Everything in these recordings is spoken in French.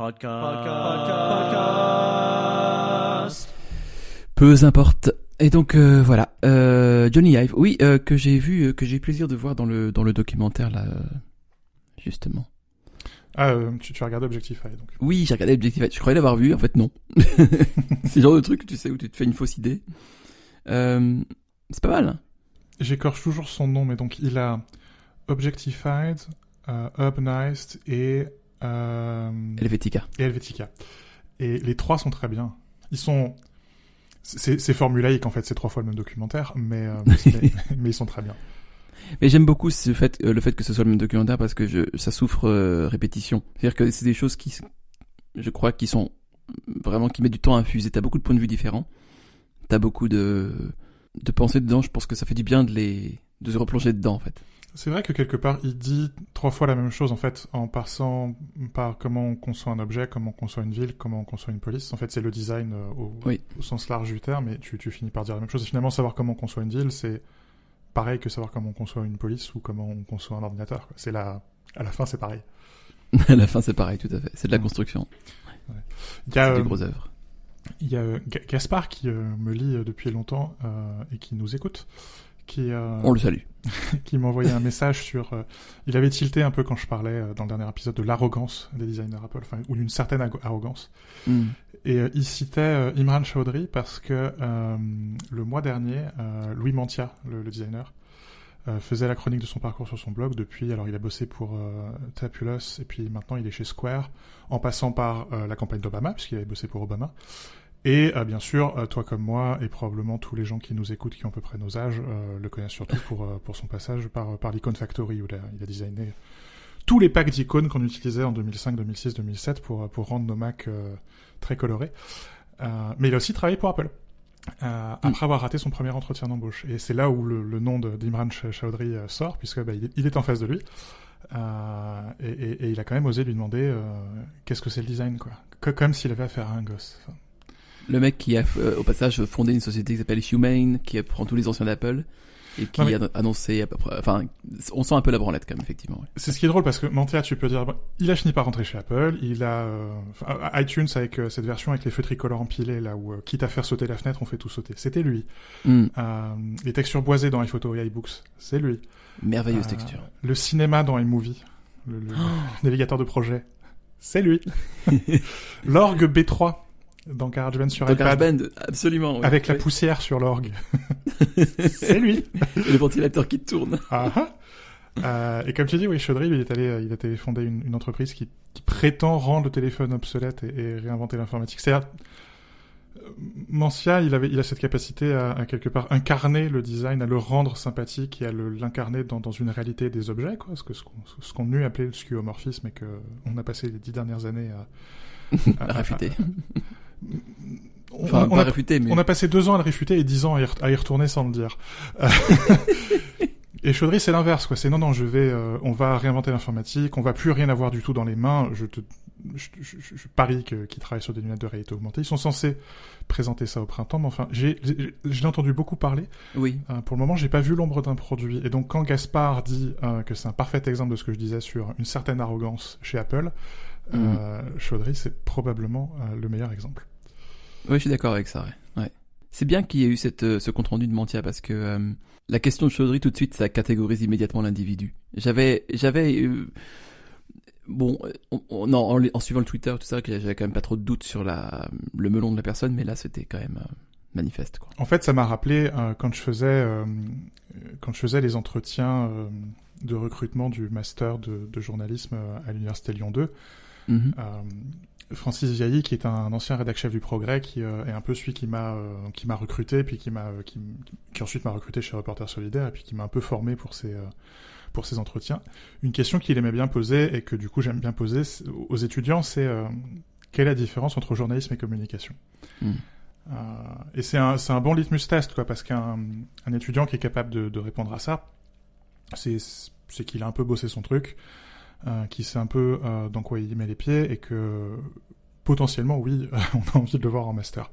Podcast. Peu importe. Et donc euh, voilà, euh, Johnny Ive, oui, euh, que j'ai vu, euh, que j'ai eu plaisir de voir dans le dans le documentaire là, justement. Ah, euh, tu, tu as regardé Objectify, donc. Oui, j'ai regardé Objectif. Je croyais l'avoir vu, en fait non. c'est le genre de truc, tu sais, où tu te fais une fausse idée. Euh, c'est pas mal. hein. J'écorche toujours son nom, mais donc il a Objectified, euh, Urbanized et, Helvetica. et Helvetica. Et les trois sont très bien. Ils sont... C'est formulaïque, en fait, c'est trois fois le même documentaire, mais, euh, mais, mais ils sont très bien. Mais j'aime beaucoup ce fait, euh, le fait que ce soit le même documentaire parce que je, ça souffre euh, répétition. C'est-à-dire que c'est des choses qui, je crois, qui sont vraiment qui mettent du temps à infuser. T'as beaucoup de points de vue différents. T'as beaucoup de de pensées dedans. Je pense que ça fait du bien de les de se replonger dedans en fait. C'est vrai que quelque part, il dit trois fois la même chose, en fait, en passant par comment on conçoit un objet, comment on conçoit une ville, comment on conçoit une police. En fait, c'est le design euh, au, Oui. au sens large du terme, et tu, tu finis par dire la même chose. Et finalement, savoir comment on conçoit une ville, c'est pareil que savoir comment on conçoit une police ou comment on conçoit un ordinateur. C'est la... À la fin, c'est pareil. à la fin, c'est pareil, tout à fait. C'est de la construction. Il y a, des euh, grosses œuvres. il y a euh, Ga- Gaspard qui me lit depuis longtemps euh, et qui nous écoute, qui, euh, On le salue. qui m'a envoyé un message sur. euh, il avait tilté un peu quand je parlais euh, dans le dernier épisode de l'arrogance des designers Apple, enfin, ou d'une certaine arrogance. Mm. Et il citait Imran Chaudhry parce que le mois dernier, Louis Mantia, le, le designer, faisait la chronique de son parcours sur son blog. Depuis, alors il a bossé pour euh, Tapulous et puis maintenant il est chez Square, en passant par euh, la campagne d'Obama, puisqu'il avait bossé pour Obama. Et euh, bien sûr, euh, toi comme moi, et probablement tous les gens qui nous écoutent, qui ont à peu près nos âges, euh, le connaissent surtout pour, euh, pour son passage par, par l'Icon Factory, où il a, il a designé tous les packs d'icônes qu'on utilisait en 2005, 2006, 2007 pour, pour rendre nos Macs euh, très colorés. Euh, mais il a aussi travaillé pour Apple. Euh, après avoir raté son premier entretien d'embauche. Et c'est là où le, le nom d'Imran Ch- Chaudhry euh, sort, puisque bah, il, est, il est en face de lui. Euh, et, et- et il a quand même osé lui demander euh, qu'est-ce que c'est le design, quoi. Co- Comme s'il avait affaire à un gosse. Enfin, Le mec qui a, euh, au passage, fondé une société qui s'appelle Humane, qui prend tous les anciens d'Apple et qui Non, mais- a annoncé à peu près. Enfin, on sent un peu la branlette quand même, effectivement. ouais. C'est ce qui est drôle parce que Mantia, tu peux dire, bon, il a fini par rentrer chez Apple, il a euh, enfin, iTunes avec euh, cette version avec les feux tricolores empilés là où euh, quitte à faire sauter la fenêtre, on fait tout sauter. C'était lui. Mm. Euh, les textures boisées dans iPhoto et iBooks, c'est lui. Merveilleuse Euh, texture. Le cinéma dans iMovie, le, le navigateur de projet, c'est lui. L'orgue B3 dans GarageBand sur Donc iPad, GarageBand, absolument. avec la poussière sur l'orgue, c'est lui. Et le ventilateur qui tourne. Ah, ah. Euh, et comme tu dis, oui, Chaudhry, lui, il est allé, euh, il a fonder une, une entreprise qui, qui prétend rendre le téléphone obsolète et, et réinventer l'informatique. C'est Mancia, il avait, il a cette capacité à, à quelque part incarner le design, à le rendre sympathique et à l'incarner dans, dans une réalité des objets, quoi. Ce que ce qu'on qu'on eût appelé le skeuomorphisme et que on a passé les dix dernières années à, À réfuter. On, Enfin, on pas a, réfuter, mais. on a passé deux ans à le réfuter et dix ans à y, re- à y retourner sans le dire. Et Chaudhry, c'est l'inverse, quoi. C'est non, non, je vais, euh, on va réinventer l'informatique, on va plus rien avoir du tout dans les mains. Je te, je, je, je- je parie que qu'ils travaillent sur des lunettes de réalité augmentée. Ils sont censés présenter ça au printemps, mais enfin, j'ai, j'ai- entendu beaucoup parler. Oui. Euh, pour le moment, j'ai pas vu l'ombre d'un produit. Et donc, quand Gaspard dit euh, que c'est un parfait exemple de ce que je disais sur une certaine arrogance chez Apple, euh, Chaudhry, c'est probablement le meilleur exemple. Oui, je suis d'accord avec ça. Ouais. Ouais. C'est bien qu'il y ait eu cette, euh, ce compte rendu de Mantia parce que euh, la question de Chaudhry tout de suite, ça catégorise immédiatement l'individu. J'avais, j'avais, euh, bon, on- en, suivant le Twitter, tout ça, j'avais quand même pas trop de doutes sur la, le melon de la personne, mais là, c'était quand même euh, manifeste, quoi. En fait, ça m'a rappelé quand je faisais quand je faisais les entretiens de recrutement du master de, de journalisme à l'université Lyon 2. Mhm. Francis Viailly, qui est un ancien rédac chef du Progrès, qui euh, est un peu celui qui m'a euh, qui m'a recruté, puis qui m'a euh, qui, qui ensuite m'a recruté chez Reporters Solidaires, et puis qui m'a un peu formé pour ces pour ces entretiens. Une question qu'il aimait bien poser et que du coup j'aime bien poser aux étudiants, c'est euh, quelle est la différence entre journalisme et communication? Mm. Euh, Et c'est un c'est un bon litmus test quoi, parce qu'un un étudiant qui est capable de, de répondre à ça, c'est c'est qu'il a un peu bossé son truc, euh, qui sait un peu euh, dans quoi il met les pieds et que potentiellement oui, on a envie de le voir en master.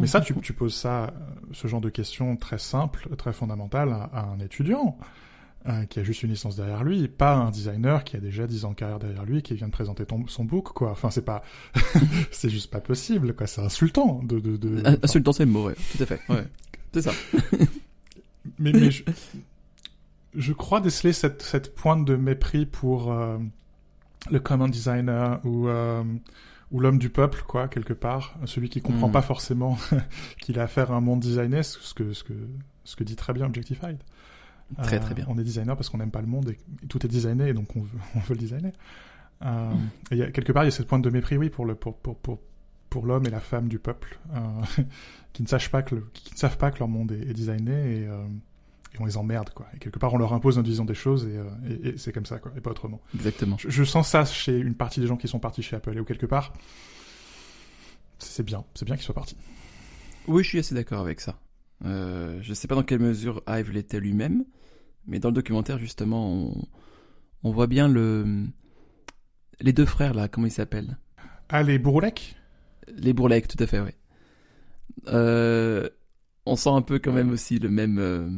Mais ça, tu, tu poses ça, euh, ce genre de questions très simples, très fondamentales à, à un étudiant. euh, qui a juste une licence derrière lui, pas un designer qui a déjà 10 ans de carrière derrière lui qui vient de présenter ton, son book, quoi. Enfin, c'est pas, c'est juste pas possible, quoi. C'est insultant de, de, de... Insultant, c'est le mot, ouais. Tout à fait, ouais. c'est ça. mais, mais je, je, crois déceler cette, cette pointe de mépris pour euh, le common designer ou, euh, ou l'homme du peuple, quoi, quelque part. Celui qui comprend mm. pas forcément qu'il a affaire à un monde designé, ce que, ce que, ce que dit très bien Objectified. Très très bien. Euh, on est designer parce qu'on n'aime pas le monde et tout est designé et donc on veut, on veut le designer. Euh, et y a, quelque part, il y a cette pointe de mépris, oui, pour le pour pour pour, pour l'homme et la femme du peuple, euh, qui ne sachent pas que le, qui ne savent pas que leur monde est, est designé et, euh, et on les emmerde quoi. Et quelque part, on leur impose notre vision des choses et, euh, et, et c'est comme ça quoi, et pas autrement. Exactement. Je, je, sens ça chez une partie des gens qui sont partis chez Apple et où quelque part, c'est bien, c'est bien qu'ils soient partis. Oui, je suis assez d'accord avec ça. Euh, je sais pas dans quelle mesure Ive l'était lui-même, mais dans le documentaire, justement, on, on voit bien le les deux frères là, comment ils s'appellent? Ah, les Bourlec Les Bourlec, tout à fait, oui. Euh, on sent un peu quand même aussi le même euh,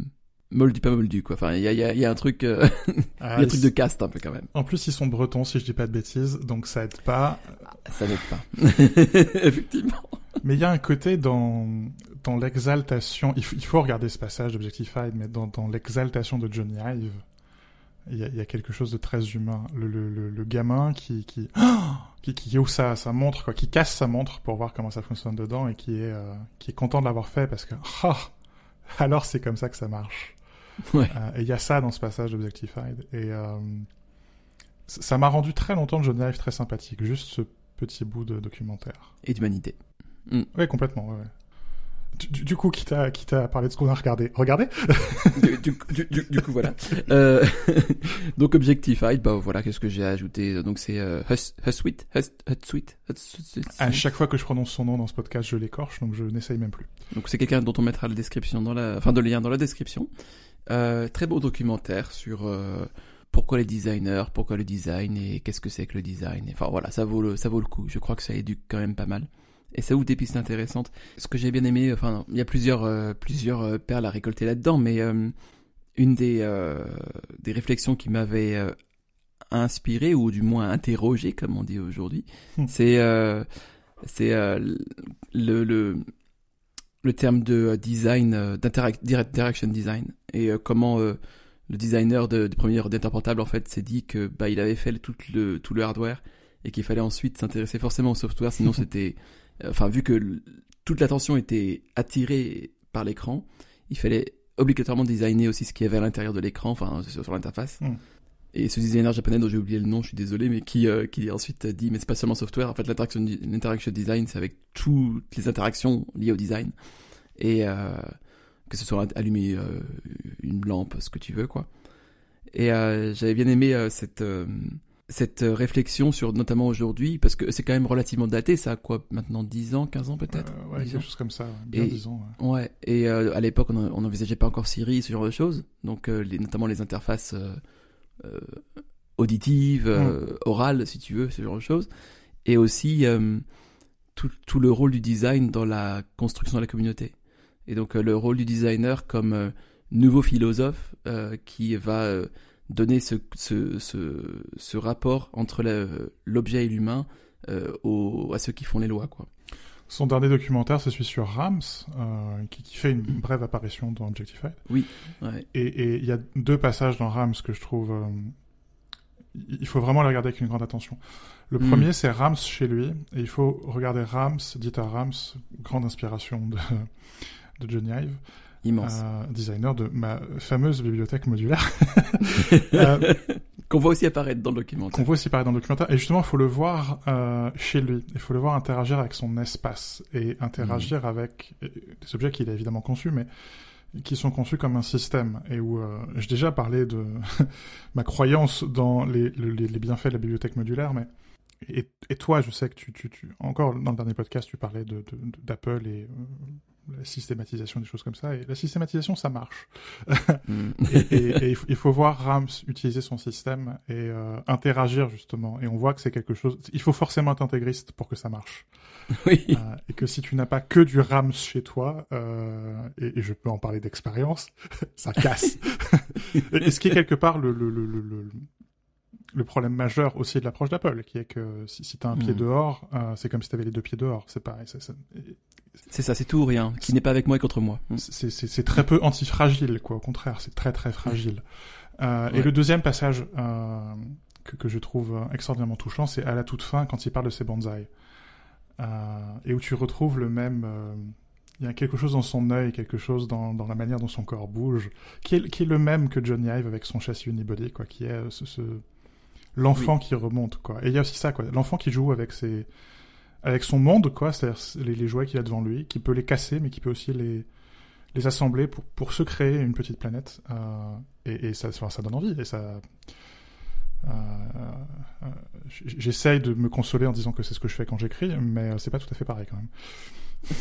moldu pas moldu quoi. Enfin, il y a, y, a, y a, un truc, euh, ah, y a un truc de caste un peu quand même. En plus, ils sont bretons si je dis pas de bêtises, donc ça aide pas. Ça n'aide pas, effectivement. Mais il y a un côté dans dans l'exaltation. Il, il, faut regarder ce passage d'Objectified, mais dans, dans l'exaltation de Johnny Ive, il y, a, il y a quelque chose de très humain. Le, le, le, le gamin qui qui, qui qui ouvre sa, sa montre, quoi, qui casse sa montre pour voir comment ça fonctionne dedans et qui est euh, qui est content de l'avoir fait parce que oh, alors c'est comme ça que ça marche. Ouais. Euh, et il y a ça dans ce passage d'Objectified et euh, ça m'a rendu très longtemps Johnny Ive très sympathique. Juste ce petit bout de documentaire. Et d'humanité. Mm. Oui, complètement. Ouais, ouais. Du, du, coup, qui t'a qui t'a parlé de ce qu'on a regardé Regardez du, du, du, coup, voilà. Euh, donc, Objectified, bah voilà, qu'est-ce que j'ai ajouté Donc, c'est euh, Husweet, Husweet. À chaque fois que je prononce son nom dans ce podcast, je l'écorche, donc je n'essaye même plus. Donc, c'est quelqu'un dont on mettra la description dans la, enfin, de lien dans la description. Euh, très beau documentaire sur euh, pourquoi les designers, pourquoi le design et qu'est-ce que c'est que le design. Enfin, voilà, ça vaut le, ça vaut le coup. Je crois que ça éduque quand même pas mal et ça ouvre des pistes intéressantes. Ce que j'ai bien aimé, enfin, il y a plusieurs, euh, plusieurs perles à récolter là-dedans, mais une des, des réflexions qui m'avait inspiré, ou du moins interrogé, comme on dit aujourd'hui, hmm. c'est c'est le, le, le terme de design, d'interaction design, et comment le designer de, premier ordinateur portable, en fait, s'est dit que bah, il avait fait tout le, tout le hardware, et qu'il fallait ensuite s'intéresser forcément au software, sinon c'était enfin vu que toute l'attention était attirée par l'écran, il fallait obligatoirement designer aussi ce qu'il y avait à l'intérieur de l'écran, enfin sur, l'interface. Mm. Et ce designer japonais dont j'ai oublié le nom, je suis désolé, mais qui, euh, qui ensuite dit, mais c'est pas seulement software, en fait l'interaction, l'interaction design, c'est avec toutes les interactions liées au design. Et euh, que ce soit allumer euh, une lampe, ce que tu veux, quoi. Et j'avais bien aimé cette cette réflexion sur notamment aujourd'hui parce que c'est quand même relativement daté ça a quoi maintenant 10 ans 15 ans peut-être? Ouais quelque chose comme ça bien et, 10 ans ouais, ouais. et à l'époque on n'envisageait pas encore Siri ce genre de choses donc les, notamment les interfaces euh, euh auditives mm. orales si tu veux ce genre de choses et aussi tout, tout le rôle du design dans la construction de la communauté et donc le rôle du designer comme nouveau philosophe qui va donner ce, ce, ce, ce rapport entre l'objet et l'humain euh, à ceux qui font les lois. Quoi. Son dernier documentaire, c'est celui sur Rams, euh, qui, qui, fait une brève apparition dans Objectified. Oui. Ouais. Et il y a deux passages dans Rams que je trouve... Euh, il faut vraiment les regarder avec une grande attention. Le mm. premier, c'est Rams chez lui, et il faut regarder Rams, dit à Rams, grande inspiration de, de Johnny Ive, Immense. Euh, designer de ma fameuse bibliothèque modulaire. euh, qu'on voit aussi apparaître dans le documentaire. Qu'on voit aussi apparaître dans le documentaire. Et justement, il faut le voir euh, chez lui. Il faut le voir interagir avec son espace et interagir mmh. avec des objets qu'il a évidemment conçus, mais qui sont conçus comme un système et où euh, j'ai déjà parlé de ma croyance dans les, les, les, bienfaits de la bibliothèque modulaire, mais et, et toi, je sais que tu, tu, tu, encore dans le dernier podcast, tu parlais de, d'Apple et euh, la systématisation des choses comme ça. Et la systématisation, ça marche. Mm. et, et- et il faut- il faut voir Rams utiliser son système et euh, interagir justement. Et on voit que c'est quelque chose. Il faut forcément être intégriste pour que ça marche. oui. Euh, et que si tu n'as pas que du Rams chez toi, euh, et, et je peux en parler d'expérience, ça casse. et, et ce qui est quelque part le, le, le, le, le- problème majeur aussi de l'approche d'Apple, qui est que si, si tu as un pied Mm. dehors, euh, c'est comme si tu avais les deux pieds dehors. C'est pareil. c'est- ça, c'est tout ou rien. Qui n'est pas avec moi et contre moi. Mm. c'est très peu antifragile, quoi. Au contraire, c'est très très fragile. Euh, Et le deuxième passage euh, que, que je trouve extraordinairement touchant, c'est à la toute fin quand il parle de ses bonsaïs. Et où tu retrouves le même... il y a quelque chose dans son œil, quelque chose dans, dans la manière dont son corps bouge, qui est, qui est le même que Johnny Ive avec son châssis unibody, quoi, qui est ce, ce- l'enfant qui remonte, quoi. Et il y a aussi ça, quoi, l'enfant qui joue avec ses, avec son monde, quoi, c'est-à-dire les, les jouets qu'il a devant lui, qui peut les casser, mais qui peut aussi les, les assembler pour, pour se créer une petite planète. Euh, et, et ça, enfin, ça donne envie. Et ça, euh, euh, j'essaye de me consoler en disant que c'est ce que je fais quand j'écris, mais euh, c'est pas tout à fait pareil quand même.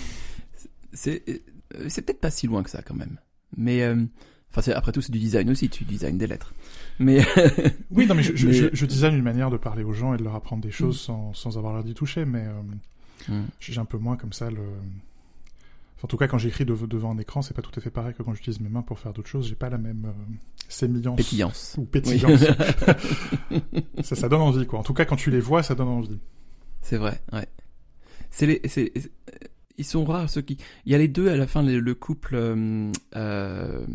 C'est euh, c'est peut-être pas si loin que ça quand même. Mais euh, enfin, c'est- après tout, c'est du design aussi. Tu designes des lettres. Mais Oui, non, mais je, je, Mais- je, je design une manière de parler aux gens et de leur apprendre des choses sans, sans avoir l'air d'y toucher, mais euh, Mm. j'ai un peu moins comme ça le. Enfin, en tout cas, quand j'écris dev- devant un écran, c'est pas tout à fait pareil que quand j'utilise mes mains pour faire d'autres choses. J'ai pas la même euh, sémillance pétillance. ou Oui. pétillance. ça, ça donne envie, quoi. En tout cas, quand tu les vois, ça donne envie. C'est vrai, ouais. C'est les, c'est, c'est- ils sont rares ceux qui. Il y a les deux à la fin, le, le couple. euh, euh,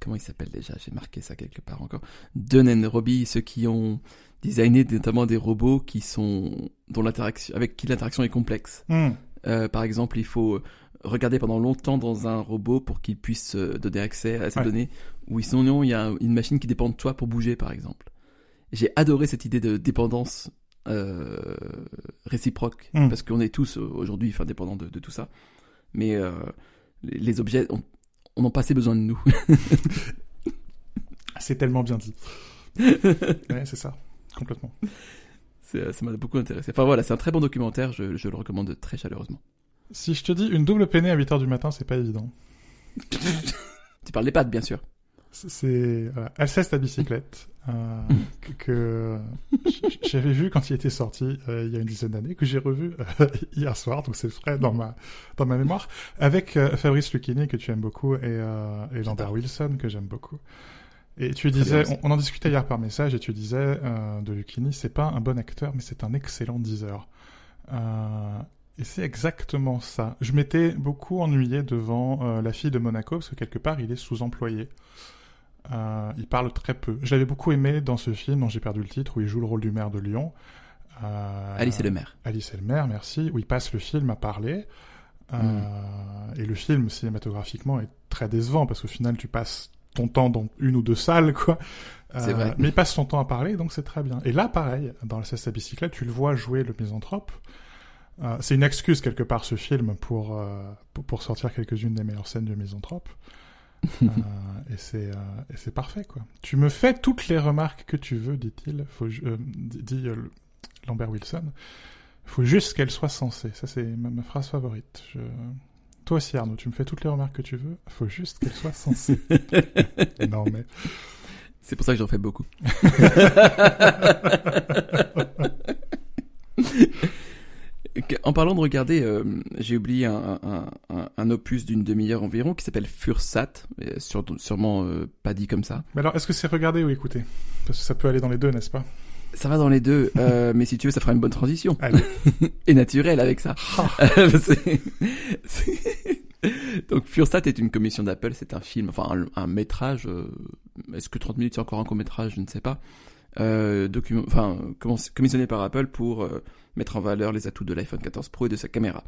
comment il s'appelle déjà? J'ai marqué ça quelque part encore. Dunn and Robbie, ceux qui ont designé notamment des robots qui sont dont l'interaction avec qui l'interaction est complexe. Hmm. Euh, par exemple, il faut regarder pendant longtemps dans un robot pour qu'il puisse euh, donner accès à ces Ouais. données. Ou sinon, il y a une machine qui dépend de toi pour bouger, par exemple. J'ai adoré cette idée de dépendance euh, réciproque, Mm. parce qu'on est tous euh, aujourd'hui enfin, dépendants de, de tout ça. Mais euh, les, les objets ont, on en pas assez besoin de nous. C'est tellement bien dit. ouais, c'est ça. Complètement. C'est- ça m'a beaucoup intéressé. Enfin voilà, c'est un très bon documentaire, je, je le recommande très chaleureusement. Si je te dis une double peinée à 8h du matin, c'est pas évident. Tu parles des pattes, bien sûr. C'est- voilà, Alceste à bicyclette euh, que, j'avais vu quand il était sorti euh, il y a une dizaine d'années, que j'ai revu euh, hier soir, donc c'est frais dans ma dans ma mémoire, avec euh, Fabrice Lucchini que tu aimes beaucoup et, euh, et Lambert Wilson que j'aime beaucoup. Et tu disais, on, on en discutait hier par message, et tu disais euh, de Lucchini, c'est pas un bon acteur, mais c'est un excellent diseur. Euh, et c'est exactement ça. Je m'étais beaucoup ennuyé devant euh, La fille de Monaco, parce que quelque part, il est sous-employé. Euh, il parle très peu. Je l'avais beaucoup aimé dans ce film dont j'ai perdu le titre, où il joue le rôle du maire de Lyon. Euh, Alice et le maire. Alice et le maire, merci, où il passe le film à parler. Euh, Et le film, cinématographiquement, est très décevant, parce qu'au final, tu passes ton temps dans une ou deux salles, quoi. Vrai. Mais il passe son temps à parler, donc c'est très bien. Et là, pareil, dans la cesse à bicyclette, tu le vois jouer le misanthrope. C'est une excuse quelque part ce film pour pour, sortir quelques-unes des meilleures scènes du misanthrope. Euh, et c'est euh, c'est parfait quoi. Tu me fais toutes les remarques que tu veux, dit-il. Faut euh, dit euh, Lambert Wilson. Faut juste qu'elle soit censée. Ça c'est ma, ma phrase favorite. Je... Toi aussi Arnaud, tu me fais toutes les remarques que tu veux. Faut juste qu'elle soit censée. non mais C'est pour ça que j'en fais beaucoup. en parlant de regarder, euh, j'ai oublié un, un, un, un opus d'une demi-heure environ qui s'appelle Fursat, sur, sûrement euh, pas dit comme ça. Mais alors, est-ce que c'est regarder ou éciter Parce que ça peut aller dans les deux, n'est-ce pas? Ça va dans les deux, euh, mais si tu veux, ça fera une bonne transition. Et naturelle avec ça. Ah. C'est- c'est- Donc Fursat est une commission d'Apple, c'est un film, enfin un, un métrage. euh, Est-ce que 30 minutes c'est encore un court métrage Je ne sais pas. Euh, enfin commissionné par Apple pour euh, mettre en valeur les atouts de l'iPhone 14 Pro et de sa caméra.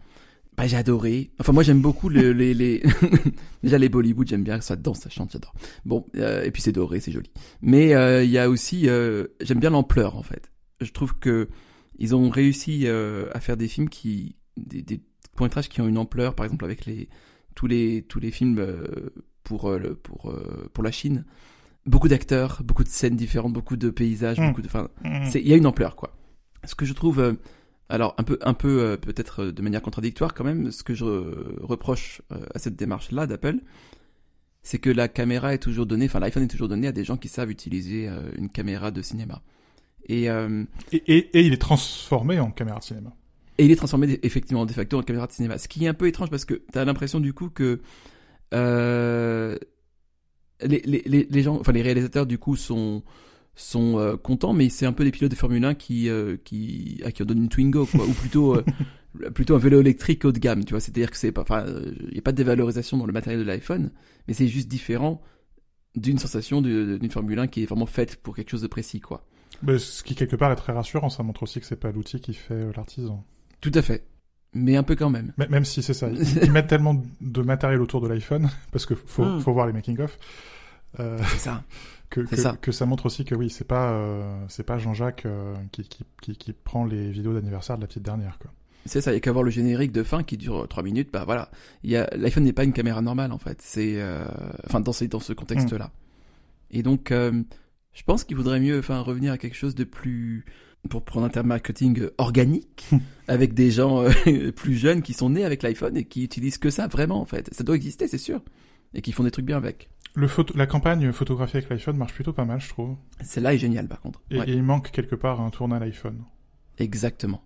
Bah j'ai adoré. Enfin moi j'aime beaucoup le- les les déjà les Bollywood j'aime bien ça danse ça chante j'adore. Bon euh, et puis c'est doré c'est joli. Mais euh, il y a aussi euh, j'aime bien l'ampleur en fait. Je trouve que ils ont réussi à faire des films qui des, des courts métrages qui ont une ampleur par exemple avec les tous les tous les films pour le pour pour la Chine beaucoup d'acteurs beaucoup de scènes différentes beaucoup de paysages Mm. beaucoup de enfin Mm. c'est il y a une ampleur quoi ce que je trouve euh, Alors un peu, un peu euh, peut-être de manière contradictoire quand même, ce que je reproche à cette démarche-là d'Apple, c'est que la caméra est toujours donnée, enfin l'iPhone est toujours donné à des gens qui savent utiliser une caméra de cinéma. Et, et, et, il est transformé en caméra de cinéma. Et il est transformé effectivement de facto en caméra de cinéma. Ce qui est un peu étrange parce que tu as l'impression du coup que euh, les, les, les, gens, enfin les réalisateurs du coup sont sont euh, contents, mais c'est un peu des pilotes de Formule 1 qui euh, qui à qui on donne une Twingo quoi, ou plutôt euh, plutôt un vélo électrique haut de gamme, tu vois. C'est-à-dire que c'est pas, enfin, il y a pas de dévalorisation dans le matériel de l'iPhone, mais c'est juste différent d'une sensation d'une Formule 1 qui est vraiment faite pour quelque chose de précis quoi. Mais ce qui quelque part est très rassurant, ça montre aussi que c'est pas l'outil qui fait l'artisan. Tout à fait mais un peu quand même. Même si c'est ça, ils, mettent tellement de matériel autour de l'iPhone parce que faut, hmm. faut voir les making of. Euh, c'est ça. Que, que, ça. que ça montre aussi que oui, c'est pas euh, c'est pas Jean-Jacques euh, qui, qui, qui, qui, prend les vidéos d'anniversaire de la petite dernière quoi. C'est ça, il y a qu'à voir le générique de fin qui dure 3 minutes, bah voilà. L'iPhone n'est pas une caméra normale en fait, c'est enfin dans ce dans ce contexte-là. Hmm. Et donc je pense qu'il vaudrait mieux enfin revenir à quelque chose de plus pour prendre un terme marketing organique, avec des gens euh, plus jeunes qui sont nés avec l'iPhone et qui utilisent que ça vraiment en fait. Ça doit exister, c'est sûr, et qui font des trucs bien avec. Le photo, la campagne photographie avec l'iPhone marche plutôt pas mal, je trouve. Celle-là est géniale par contre. Et, il manque quelque part un tournant à l'iPhone. Exactement.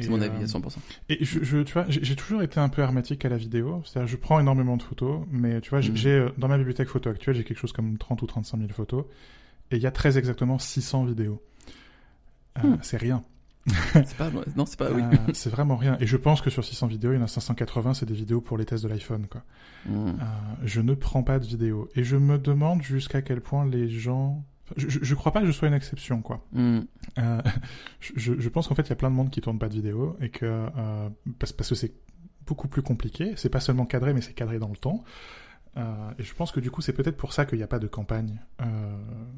C'est mon avis à 100%. Euh, et je, je tu vois, j'ai toujours été un peu hermétique à la vidéo. C'est-à-dire, je prends énormément de photos, mais tu vois, j'ai mm. dans ma bibliothèque photo actuelle, j'ai quelque chose comme 30 ou 35 000 photos, et il y a très exactement 600 vidéos. Euh, hmm. c'est rien. c'est pas, non, c'est pas, oui. Euh, c'est vraiment rien. Et je pense que sur 600 vidéos, il y en a 580, c'est des vidéos pour les tests de l'iPhone, quoi. Hmm. Euh, je ne prends pas de vidéos. Et je me demande jusqu'à quel point les gens, je, je, crois pas que je sois une exception, quoi. Hmm. je, je, pense qu'en fait, il y a plein de monde qui tourne pas de vidéos et que, parce, parce que c'est beaucoup plus compliqué. C'est pas seulement cadré, mais c'est cadré dans le temps. Euh, et je pense que du coup, c'est peut-être pour ça qu'il n'y a pas de campagne euh,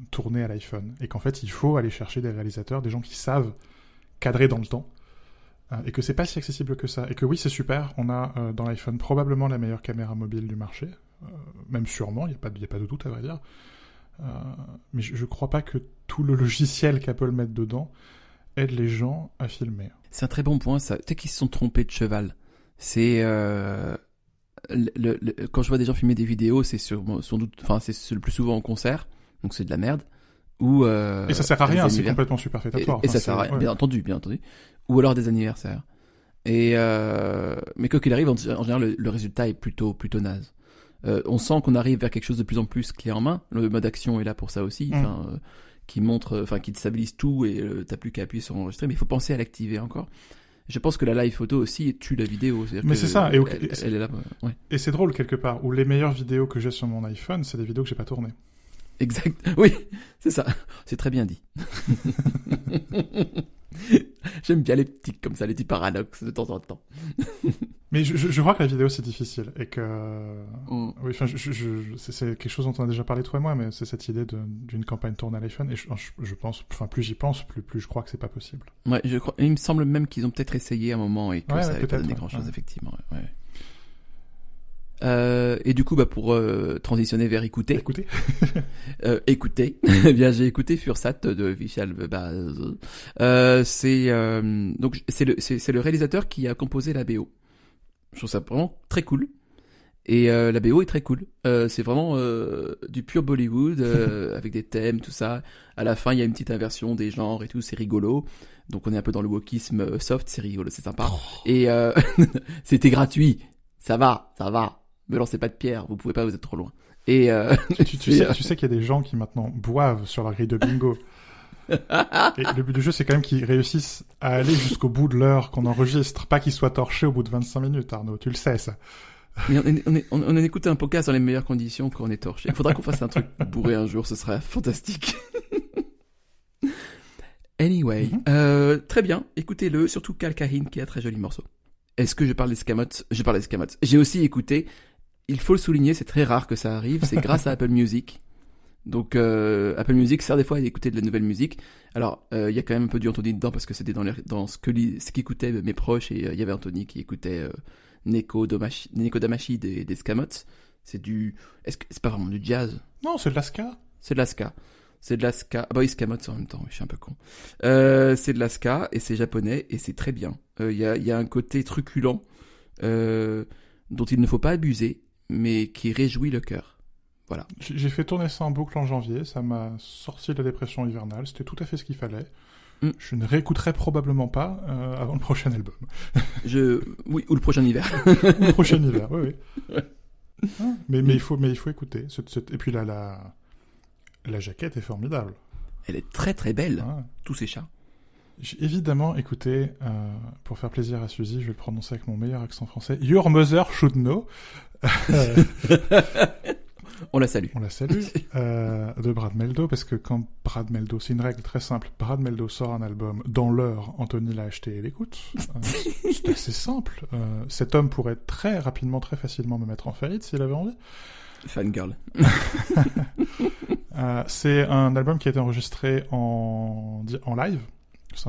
tournée à l'iPhone. Et qu'en fait, il faut aller chercher des réalisateurs, des gens qui savent cadrer dans le temps. Euh, et que c'est pas si accessible que ça. Et que oui, c'est super. On a dans l'iPhone probablement la meilleure caméra mobile du marché. Même sûrement, il n'y a, a pas de doute à vrai dire. mais je, je crois pas que tout le logiciel qu'Apple met dedans aide les gens à filmer. C'est un très bon point, ça. Peut-être qu'ils se sont trompés de cheval. C'est le, quand je vois des gens filmer des vidéos, c'est sans doute, enfin, c'est le plus souvent en concert, donc c'est de la merde. Ou euh, et ça sert à rien, c'est complètement superfétatoire. Et, et ça sert à rien, bien entendu, bien entendu. Ou alors des anniversaires. Et euh, mais quoi qu'il arrive, en, général, le, résultat est plutôt plutôt naze. Euh, on sent qu'on arrive vers quelque chose de plus en plus clé en main. Le mode action est là pour ça aussi, mm. enfin, qui montre, enfin, qui stabilise tout et t'as plus qu'à appuyer sur enregistrer. Mais il faut penser à l'activer encore. Je pense que la live photo aussi tue la vidéo. Mais c'est ça. Et, elle, est là, ouais. et c'est drôle quelque part. Où les meilleures vidéos que j'ai sur mon iPhone, c'est des vidéos que j'ai pas tournées. Exact. Oui, c'est ça. C'est très bien dit. J'aime bien les petits comme ça, les petits paradoxes de temps en temps. Mais je, je, crois que la vidéo c'est difficile et que mm. oui, enfin, c'est quelque chose dont on a déjà parlé toi et moi, mais c'est cette idée d'une campagne tournée à l'iPhone et je, pense, enfin plus j'y pense, plus plus je crois que c'est pas possible. Ouais, je crois. Il me semble même qu'ils ont peut-être essayé un moment et que ça n'avait pas donné grand chose effectivement. Euh, et du coup, bah, pour euh, transitionner vers écouter. Écouter. euh, écouter. Eh bien, j'ai écouté Fursat de Vishal euh, c'est euh, donc c'est le c'est le réalisateur qui a composé la BO. Je trouve ça vraiment très cool. Et euh, la BO est très cool. Euh, c'est vraiment euh, du pur Bollywood euh, avec des thèmes, tout ça. À la fin, il y a une petite inversion des genres et tout, c'est rigolo. Donc on est un peu dans le wokisme soft, c'est rigolo, c'est sympa. Oh. Et c'était gratuit. Ça va, ça va. Me lancez pas de pierre, vous pouvez pas, vous êtes trop loin. Et tu, tu, sais, tu sais qu'il y a des gens qui maintenant boivent sur la grille de bingo. Et le but du jeu, c'est quand même qu'ils réussissent à aller jusqu'au bout de l'heure qu'on enregistre, pas qu'ils soient torchés au bout de 25 minutes, Arnaud. Tu le sais, ça. Mais on, on, on, a écouté un podcast dans les meilleures conditions quand on est torché. Il faudra qu'on fasse un truc bourré un jour, ce serait fantastique. anyway, mm-hmm. euh, très bien, écoutez-le, surtout Cal Kahin qui a un très joli morceau. Est-ce que je parle des scamotes Je parle des scamotes. J'ai aussi écouté, il faut le souligner, c'est très rare que ça arrive, c'est grâce à Apple Music. Donc euh, Apple Music sert des fois à écouter de la nouvelle musique. Alors euh, il y a quand même un peu du Anthony dedans parce que c'était dans, dans ce que ce qu'écoutaient mes proches et euh, il y avait Anthony qui écoutait Neko, Damashi des, des Scamots. C'est du, est-ce que c'est pas vraiment du jazz? Non, c'est de la ska. C'est de la ska. C'est de la ska. Ah bah oui, en même temps, je suis un peu con. C'est de la ska et c'est japonais et c'est très bien. Il y, a, y, a, un côté truculent dont il ne faut pas abuser, mais qui réjouit le cœur. Voilà. J'ai fait tourner ça en boucle en janvier, ça m'a sorti de la dépression hivernale, c'était tout à fait ce qu'il fallait. Mm. Je ne réécouterai probablement pas euh, avant le prochain album. Je, oui, ou le prochain hiver. le prochain hiver, oui, oui. Ah, mais, mais, il faut, mais il faut écouter. Et puis là, la, la jaquette est formidable. Elle est très très belle. Ah. Tous ces chats. J'ai évidemment écouté, euh, pour faire plaisir à Suzy, je vais le prononcer avec mon meilleur accent français, Your Mother Should Know. On la salue. On la salue. Euh, de Brad Meldo, parce que quand Brad Meldo, c'est une règle très simple, Brad Meldo sort un album, dans l'heure, Anthony l'a acheté et l'écoute. Euh, c'est assez simple. Euh, cet homme pourrait très rapidement, très facilement me mettre en faillite s'il avait envie. Fangirl. c'est un album qui a été enregistré en, en live.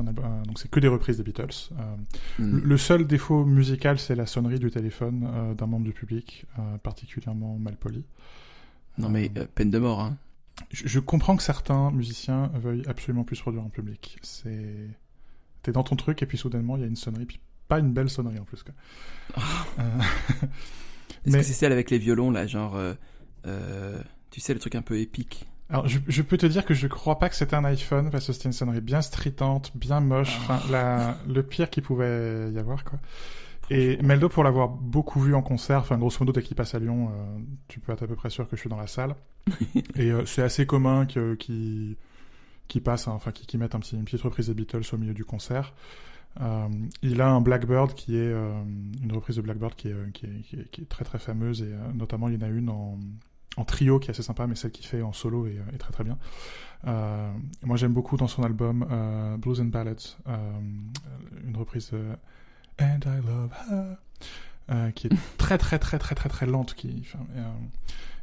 Album, euh, donc c'est que des reprises des Beatles. Euh, mm. Le seul défaut musical, c'est la sonnerie du téléphone euh, d'un membre du public, particulièrement mal poli. Non mais peine de mort. Hein. Je, je, comprends que certains musiciens veuillent absolument plus produire en public. C'est t'es dans ton truc et puis soudainement il y a une sonnerie, puis pas une belle sonnerie en plus. Quoi. Est-ce que c'est celle avec les violons là, genre, euh, tu sais, le truc un peu épique? Alors, je, je, peux te dire que je crois pas que c'était un iPhone parce que c'était une sonnerie bien stritante, bien moche, enfin, la, le pire qu'il pouvait y avoir, quoi. Et Meldo, pour l'avoir beaucoup vu en concert, enfin, grosso modo, dès qu'il passe à Lyon, euh, tu peux être à peu près sûr que je suis dans la salle. et euh, c'est assez commun qu'il qui, qui passe, hein, enfin, qui, qui mettent un petit, une petite reprise des Beatles au milieu du concert. Euh, il a un Blackbird qui est euh, une reprise de Blackbird qui est, qui est, qui est, très très fameuse et euh, notamment il y en a une en, en, trio qui est assez sympa mais celle qu'il fait en solo est, est très très bien. moi j'aime beaucoup dans son album Blues and Ballads une reprise de And I Love Her qui est très très très très très très lente qui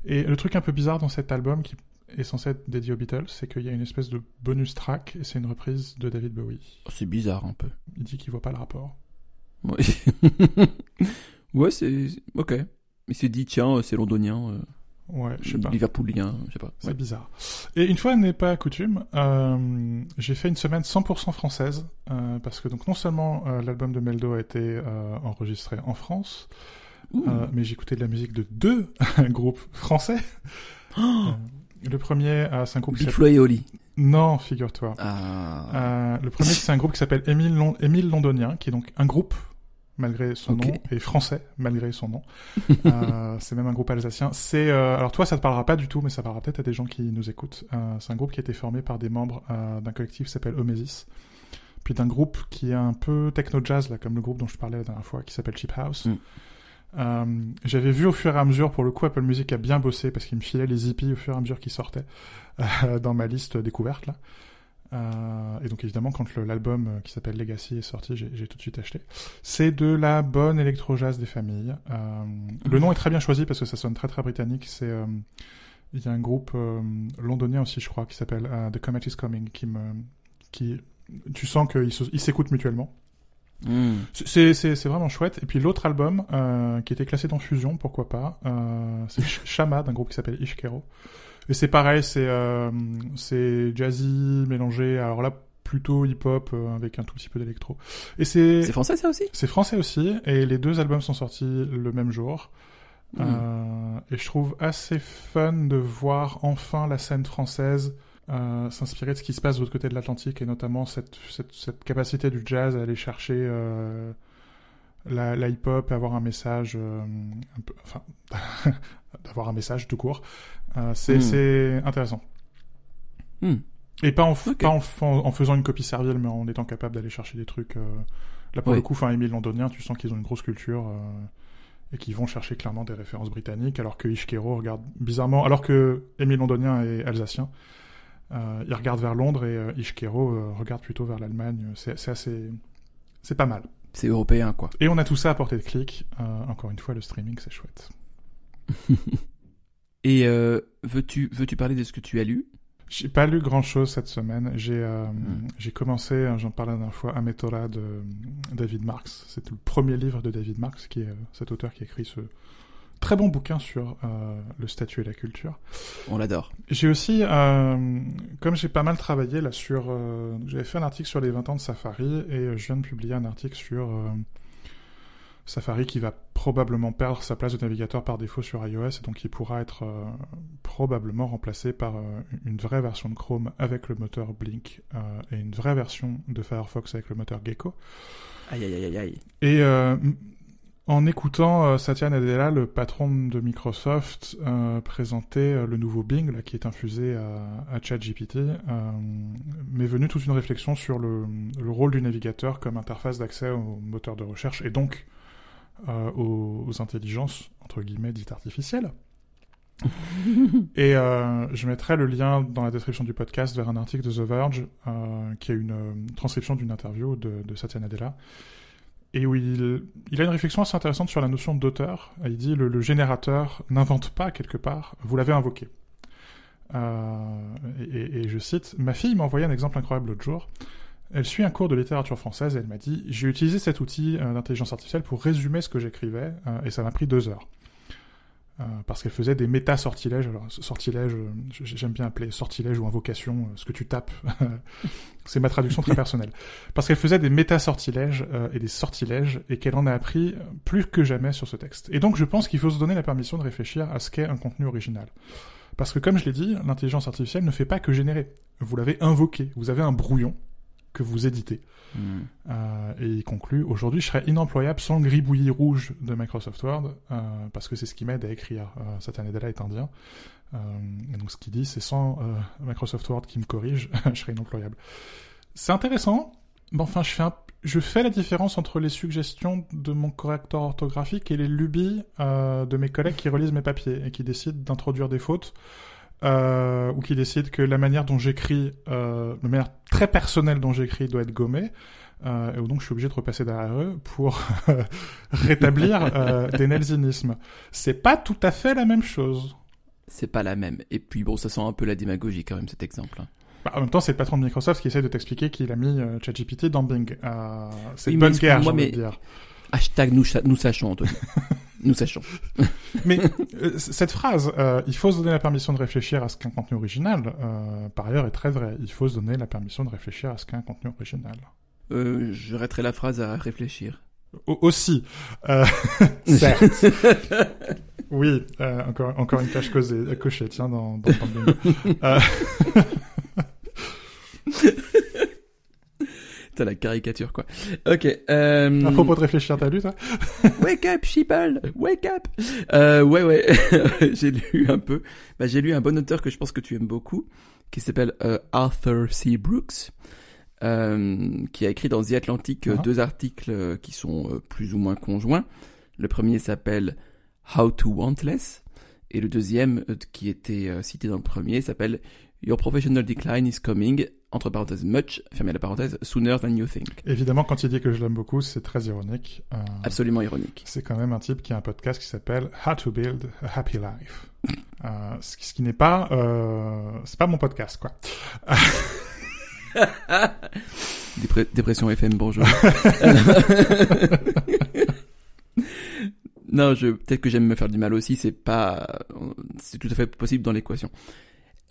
et le truc un peu bizarre dans cet album qui est censé être dédié aux Beatles, c'est qu'il y a une espèce de bonus track et c'est une reprise de David Bowie. Oh, c'est bizarre un peu. Il dit qu'il voit pas le rapport. Ouais, ouais c'est ok. Il s'est dit tiens, c'est londonien. Ouais, je sais pas. Liverpoolien, je sais pas. C'est bizarre. Et une fois n'est pas coutume, euh, j'ai fait une semaine 100% française euh, parce que donc non seulement euh, l'album de Meldo a été enregistré en France, mais écouté de la musique de deux groupes français. Oh le premier, c'est un groupe. Big Flo et Oli. Non, figure-toi. Ah. Le premier, c'est un groupe qui s'appelle Émile, Émile Londonien, qui est donc un groupe malgré son nom et français malgré son nom. euh, c'est même un groupe alsacien. C'est euh, alors toi, ça te parlera pas du tout, mais ça parlera peut-être à des gens qui nous écoutent. Euh, c'est un groupe qui a été formé par des membres d'un collectif qui s'appelle Omesis, puis d'un groupe qui est un peu techno jazz là, comme le groupe dont je parlais la dernière fois, qui s'appelle Cheap House. Mm. J'avais vu au fur et à mesure, pour le coup, Apple Music a bien bossé parce qu'il me filait les hippies au fur et à mesure qu'ils sortaient dans ma liste découverte là. Euh, et donc évidemment, quand l'album euh, qui s'appelle Legacy est sorti, j'ai tout de suite acheté. C'est de la bonne électro-jazz des familles. Euh, le nom est très bien choisi parce que ça sonne très très britannique. C'est euh, il y a un groupe londonien aussi, je crois, qui s'appelle The Comet is Coming, qui me qui tu sens qu'ils s'écoutent mutuellement. Mm. C'est vraiment chouette. Et puis l'autre album, qui était classé dans Fusion, pourquoi pas, c'est Shama d'un groupe qui s'appelle Ishkero. Et c'est pareil, c'est euh, c'est jazzy mélangé. Alors là, plutôt hip-hop euh, avec un tout petit peu d'électro. Et c'est c'est français ça aussi? C'est français aussi. Et les deux albums sont sortis le même jour. Mm. Euh, et je trouve assez fun de voir enfin la scène française euh, s'inspirer de ce qui se passe de l'autre côté de l'Atlantique et notamment cette, cette, cette, capacité du jazz à aller chercher euh, la, la hip-hop et avoir un message, euh, un peu, enfin, d'avoir un message tout court. Euh, c'est Mm. intéressant. Hmm. Et pas en, pas en, f- en, en faisant une copie servile, mais en étant capable d'aller chercher des trucs. euh, Là, pour Oui. le coup, enfin, Émile Londonien, tu sens qu'ils ont une grosse culture et qu'ils vont chercher clairement des références britanniques, alors que Ishkero regarde bizarrement, alors que Émile Londonien est alsacien, il regarde vers Londres et Ishkero regarde plutôt vers l'Allemagne. C'est c'est assez, c'est pas mal. C'est européen quoi. Et on a tout ça à portée de clic. Euh, encore une fois, le streaming, c'est chouette. Et euh, veux-tu veux-tu parler de ce que tu as lu? J'ai pas lu grand chose cette semaine. J'ai euh, Mm. j'ai commencé, euh, j'en parlais la dernière fois, Ametora de David Marx. C'est le premier livre de David Marx, qui est cet auteur qui a écrit ce très bon bouquin sur le statut et la culture. On l'adore. J'ai aussi, comme j'ai pas mal travaillé là sur, j'avais fait un article sur les 20 ans de Safari et je viens de publier un article sur Safari qui va probablement perdre sa place de navigateur par défaut sur iOS et donc il pourra être euh, probablement remplacé par euh, une vraie version de Chrome avec le moteur Blink euh, et une vraie version de Firefox avec le moteur Gecko. Aïe aïe aïe aïe. Et en écoutant Satya Nadella, le patron de Microsoft, présenter le nouveau Bing là, qui est infusé à, à ChatGPT, m'est venue toute une réflexion sur le, le rôle du navigateur comme interface d'accès au moteur de recherche et donc euh, aux, intelligences, entre guillemets, dites artificielles. et euh, je mettrai le lien dans la description du podcast vers un article de The Verge euh, qui a une transcription d'une interview de, de, Satya Nadella et où il, a une réflexion assez intéressante sur la notion d'auteur. Il dit le, le générateur n'invente pas quelque part, vous l'avez invoqué. Et, et, je cite, ma fille m'a envoyé un exemple incroyable l'autre jour. Elle suit un cours de littérature française et elle m'a dit j'ai utilisé cet outil euh, d'intelligence artificielle pour résumer ce que j'écrivais euh, et ça m'a pris deux heures. Euh, parce qu'elle faisait des méta-sortilèges. Alors, sortilège, j'aime bien appeler sortilège ou invocation, ce que tu tapes. c'est ma traduction très personnelle. Parce qu'elle faisait des méta-sortilèges et des sortilèges et qu'elle en a appris plus que jamais sur ce texte. Et donc, je pense qu'il faut se donner la permission de réfléchir à ce qu'est un contenu original. Parce que, comme je l'ai dit, l'intelligence artificielle ne fait pas que générer. Vous l'avez invoqué. Vous avez un brouillon que vous éditez. Hmm. Euh, et il conclut Aujourd'hui, je serais inemployable sans le gribouillis rouge de Microsoft Word, euh, parce que c'est ce qui m'aide à écrire. Euh, Satya Nadella est indien. Euh, et donc, ce qu'il dit, c'est sans Microsoft Word qui me corrige, je serais inemployable. C'est intéressant. Mais enfin, je fais, un... je fais la différence entre les suggestions de mon correcteur orthographique et les lubies de mes collègues qui relisent mes papiers et qui décident d'introduire des fautes euh, ou qui décide que la manière dont j'écris, euh, la manière très personnelle dont j'écris doit être gommée, euh, et donc je suis obligé de repasser derrière eux pour rétablir euh, des nelzinismes. C'est pas tout à fait la même chose. C'est pas la même. Et puis bon, ça sent un peu la démagogie quand même cet exemple. Hein. Bah, en même temps, c'est le patron de Microsoft qui essaie de t'expliquer qu'il a mis euh, ChatGPT dans Bing. c'est une bonne guerre, j'ai mais... dire. Hashtag nous, nous sachons, Anthony. nous sachons. Mais euh, cette phrase, euh, il faut se donner la permission de réfléchir à ce qu'est un contenu original, euh, par ailleurs est très vrai. Il faut se donner la permission de réfléchir à ce qu'est un contenu original. Euh, j'arrêterai la phrase à réfléchir. aussi. Euh, certes. oui, encore, encore une tâche causée, cochée, tiens, dans, dans, dans la caricature, quoi. Ok. Euh... À propos de réfléchir, t'as lu ça Wake up, sheeple Wake up euh, Ouais, ouais. j'ai lu un peu. Bah, j'ai lu un bon auteur que je pense que tu aimes beaucoup, qui s'appelle euh, Arthur C. Brooks. Euh, qui a écrit dans The Atlantic ah. deux articles qui sont plus ou moins conjoints. Le premier s'appelle How to Want Less et le deuxième qui était cité dans le premier s'appelle Your professional decline is coming entre parenthèses much, fermez la parenthèse, sooner than you think. Évidemment, quand il dit que je l'aime beaucoup, c'est très ironique. Euh, Absolument ironique. C'est quand même un type qui a un podcast qui s'appelle How to Build a Happy Life. euh, ce qui, ce qui n'est pas, euh, c'est pas mon podcast, quoi. dépression FM, bonjour. non, je, peut-être que j'aime me faire du mal aussi, c'est pas, c'est tout à fait possible dans l'équation.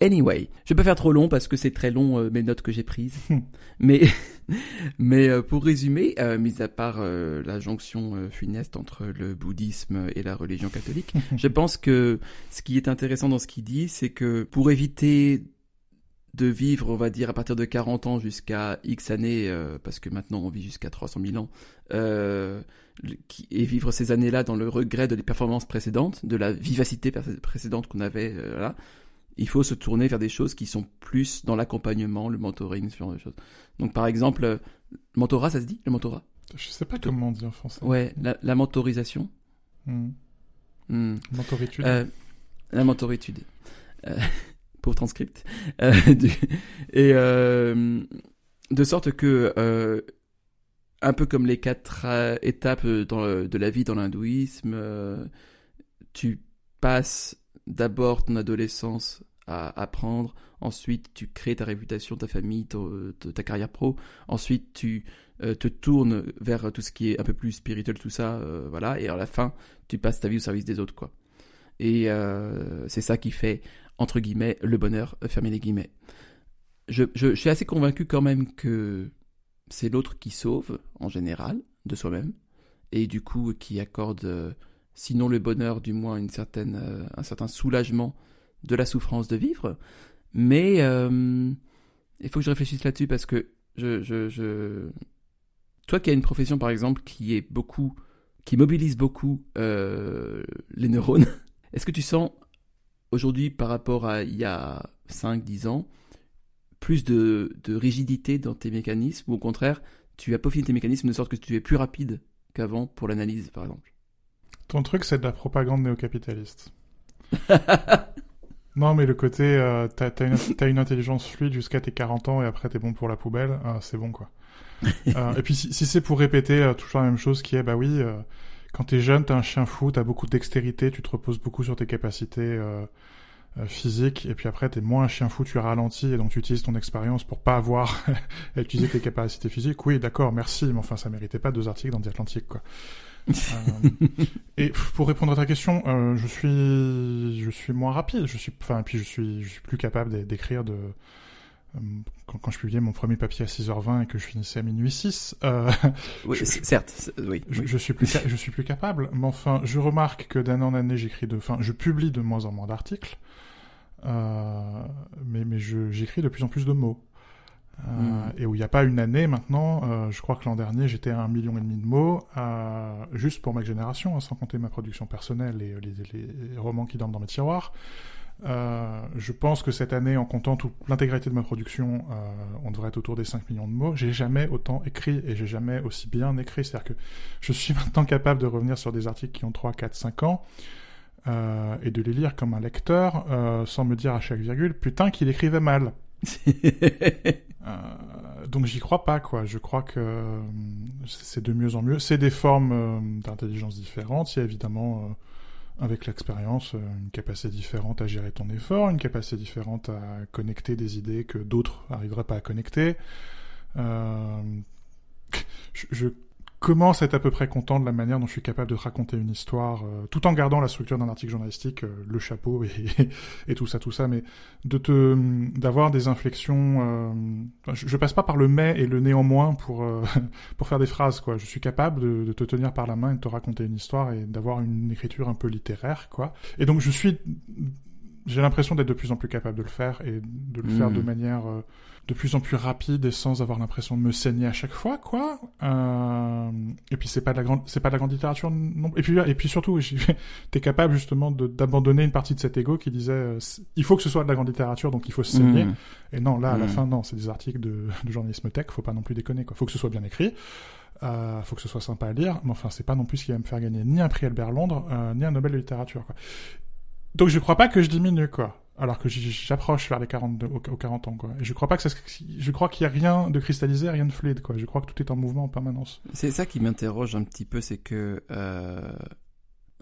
Anyway, je vais pas faire trop long parce que c'est très long euh, mes notes que j'ai prises. Hmm. mais mais euh, pour résumer, euh, mis à part la jonction funeste entre le bouddhisme et la religion catholique, je pense que ce qui est intéressant dans ce qu'il dit, c'est que pour éviter de vivre, on va dire, à partir de 40 ans jusqu'à X années, parce que maintenant on vit jusqu'à 300 000 ans, et vivre ces années-là dans le regret de les performances précédentes, de la vivacité précédente qu'on avait, là, il faut se tourner vers des choses qui sont plus dans l'accompagnement, le mentoring, ce genre de choses. Donc par exemple, euh, mentorat, ça se dit, le mentorat? Je sais pas comment on dit en français. Ouais, la, mentorisation. Hmm. Hmm. Mentoritude. Euh, la mentoritude. Euh, pauvre transcript. Euh, et de sorte que, un peu comme les quatre étapes de la vie dans l'hindouisme, tu passes d'abord ton adolescence à apprendre, ensuite tu crées ta réputation, ta famille, ta, carrière pro, ensuite tu euh, te tournes vers tout ce qui est un peu plus spirituel, tout ça, euh, voilà, et à la fin tu passes ta vie au service des autres, quoi. Et euh, c'est ça qui fait, entre guillemets, le bonheur, euh, fermez les guillemets. Je suis assez convaincu quand même que c'est l'autre qui sauve, en général, de soi-même, et du coup qui accorde, euh, sinon le bonheur, du moins une euh, un certain soulagement de la souffrance de vivre. Mais euh, il faut que je réfléchisse là-dessus parce que. Toi qui as une profession, par exemple, qui est beaucoup, qui mobilise beaucoup les neurones, est-ce que tu sens aujourd'hui, par rapport à il y a 5-10 ans, plus de, de rigidité dans tes mécanismes ou au contraire, tu as peaufiné tes mécanismes de sorte que tu es plus rapide qu'avant pour l'analyse, par exemple Ton truc, c'est de la propagande néocapitaliste. non, mais le côté, euh, t'as une, intelligence fluide jusqu'à tes 40 ans et après t'es bon pour la poubelle, euh, c'est bon quoi. Euh, et puis si, si c'est pour répéter euh, toujours la même chose qui est, bah oui, quand t'es jeune, t'as un chien fou, t'as beaucoup de dextérité, tu te reposes beaucoup sur tes capacités euh, physiques, et puis après t'es moins un chien fou, tu ralentis, et donc tu utilises ton expérience pour pas avoir à utiliser tes capacités physiques. Oui, d'accord, merci, mais enfin ça méritait pas deux articles dans The Atlantic quoi. Euh, et pour répondre à ta question, euh, je suis, je suis moins rapide. Je suis, enfin, puis je suis, je suis plus capable d'é- d'écrire de. euh, Quand, quand je publiais mon premier papier à 6h20 et que je finissais à minuit 6, euh, Oui, Je- certes, oui. je, oui. je suis plus, je suis plus capable. Mais enfin, je remarque que d'année en année, j'écris de, enfin, je publie de moins en moins d'articles, mais mais je- j'écris de plus en plus de mots. Euh, Mm. Et où il n'y a pas une année maintenant, euh, je crois que l'an dernier j'étais à un million et demi de mots, euh, juste pour ma génération, hein, sans compter ma production personnelle et euh, les, les romans qui dorment dans mes tiroirs. Euh, je pense que cette année, en comptant toute l'intégralité de ma production, euh, on devrait être autour des 5 millions de mots. J'ai jamais autant écrit et j'ai jamais aussi bien écrit. C'est-à-dire que je suis maintenant capable de revenir sur des articles qui ont 3, 4, 5 ans euh, et de les lire comme un lecteur euh, sans me dire à chaque virgule, putain qu'il écrivait mal. Euh, donc j'y crois pas quoi. Je crois que c'est de mieux en mieux. C'est des formes d'intelligence différentes. Il y a évidemment avec l'expérience une capacité différente à gérer ton effort, une capacité différente à connecter des idées que d'autres n'arriveraient pas à connecter. Je, je commence à être à peu près content de la manière dont je suis capable de te raconter une histoire, euh, tout en gardant la structure d'un article journalistique, euh, le chapeau et, et tout ça, tout ça, mais de te d'avoir des inflexions. euh, je, je passe pas par le mais et le néanmoins pour euh, pour faire des phrases, quoi. Je suis capable de, de te tenir par la main et de te raconter une histoire et d'avoir une écriture un peu littéraire, quoi. Et donc je suis j'ai l'impression d'être de plus en plus capable de le faire et de le faire de manière euh, de plus en plus rapide et sans avoir l'impression de me saigner à chaque fois, quoi. Euh, et puis c'est pas de la grande, c'est pas de la grande littérature non. Et puis et puis surtout, t'es capable justement d'abandonner une partie de cet ego qui disait euh, il faut que ce soit de la grande littérature donc il faut se saigner. Mm. Et non, là à la Mm. fin non, c'est des articles de, de journalisme tech, faut pas non plus déconner quoi. Faut que ce soit bien écrit. Euh, faut que ce soit sympa à lire, mais enfin c'est pas non plus ce qui va me faire gagner ni un prix Albert Londres, euh, ni un Nobel de littérature quoi. Donc je crois pas que je diminue quoi. Alors que j'approche vers les 42, aux, aux 40 ans quoi. Et je crois pas que ça, je crois qu'il y a rien de cristallisé, rien de fluide quoi. Je crois que tout est en mouvement en permanence. C'est ça qui m'interroge un petit peu, c'est que... Euh...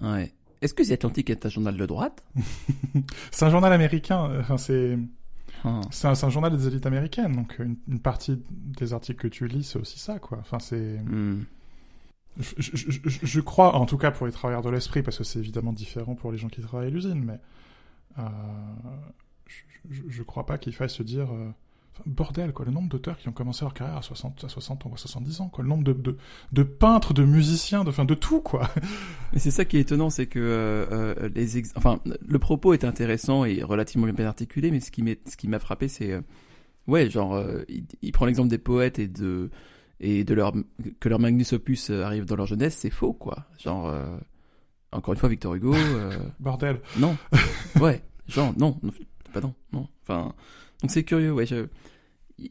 Ouais. Est-ce que The Atlantic est un journal de droite? C'est un journal américain, euh, enfin c'est Ah. c'est un, journal des élites américaines, donc une, une partie des articles que tu lis c'est aussi ça quoi. Enfin c'est Hmm. je, je, je, je- je crois, en tout cas pour les travailleurs de l'esprit, parce que c'est évidemment différent pour les gens qui travaillent à l'usine, mais euh, je, je, je crois pas qu'il faille se dire euh, bordel quoi, le nombre d'auteurs qui ont commencé leur carrière à 60, à 60 ans, à 70 ans, quoi, le nombre de, de, de peintres, de musiciens, de, enfin, de tout quoi. Mais c'est ça qui est étonnant, c'est que euh, euh, les ex... enfin le propos est intéressant et relativement bien articulé, mais ce qui ce qui m'a frappé, c'est euh, ouais genre euh, il, il prend l'exemple des poètes et de et de leur que leur magnus opus euh, arrive dans leur jeunesse, c'est faux quoi. Genre euh, encore une fois Victor Hugo, euh, Bordel. non, ouais, genre non, non, pas non, non. Enfin donc c'est curieux, ouais. Je...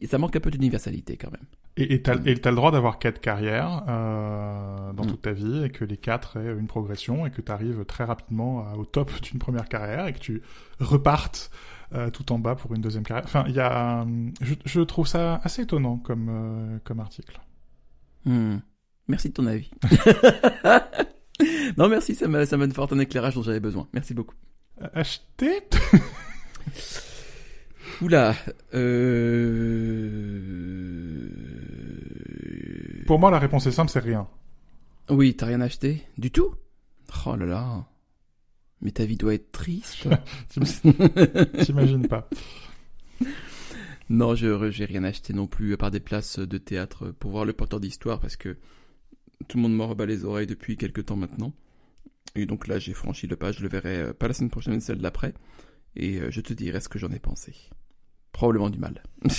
Ça manque un peu d'universalité quand même. Et t'as et t'as le droit d'avoir quatre carrières euh, dans Mm. toute ta vie, et que les quatre aient une progression, et que tu arrives très rapidement à- au top d'une première carrière, et que tu repartes euh, tout en bas pour une deuxième carrière. Enfin, il y a, euh, je, je trouve ça assez étonnant comme euh, comme article. Hmm. Merci de ton avis. non, merci, ça m'a, ça m'a fort un éclairage dont j'avais besoin. Merci beaucoup. Acheter Oula, euh... Pour moi, la réponse est simple, c'est rien. Oui, t'as rien acheté Du tout? Oh là là. Mais ta vie doit être triste. T'imagines pas. Non, je j'ai rien acheté non plus à part des places de théâtre pour voir le porteur d'histoire parce que tout le monde m'en rebat les oreilles depuis quelques temps maintenant. Et donc là, j'ai franchi le pas. Je le verrai euh, pas la semaine prochaine, mais celle d'après. Et euh, je te dirai ce que j'en ai pensé. Probablement du mal.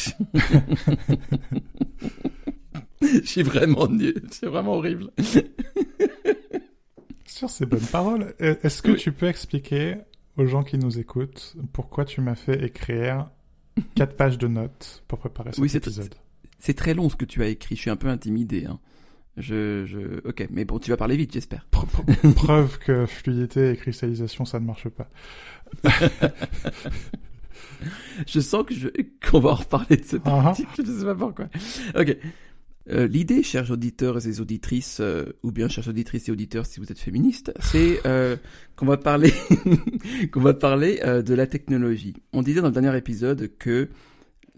Je suis vraiment nul. C'est vraiment horrible. Sur ces bonnes paroles, est-ce que tu peux expliquer aux gens qui nous écoutent pourquoi tu m'as fait écrire quatre pages de notes pour préparer cet oui, épisode? C'est très long ce que tu as écrit. Je suis un peu intimidé. Hein. Je, je, ok, mais bon, tu vas parler vite, j'espère. Preuve que fluidité et cristallisation, ça ne marche pas. je sens que je, qu'on va en reparler de cette uh je sais pas pourquoi. Ok. Euh, l'idée, chers auditeurs et auditrices, euh, ou bien chers auditrices et auditeurs si vous êtes féministes, c'est euh, qu'on va parler, qu'on va parler de la technologie. On disait dans le dernier épisode que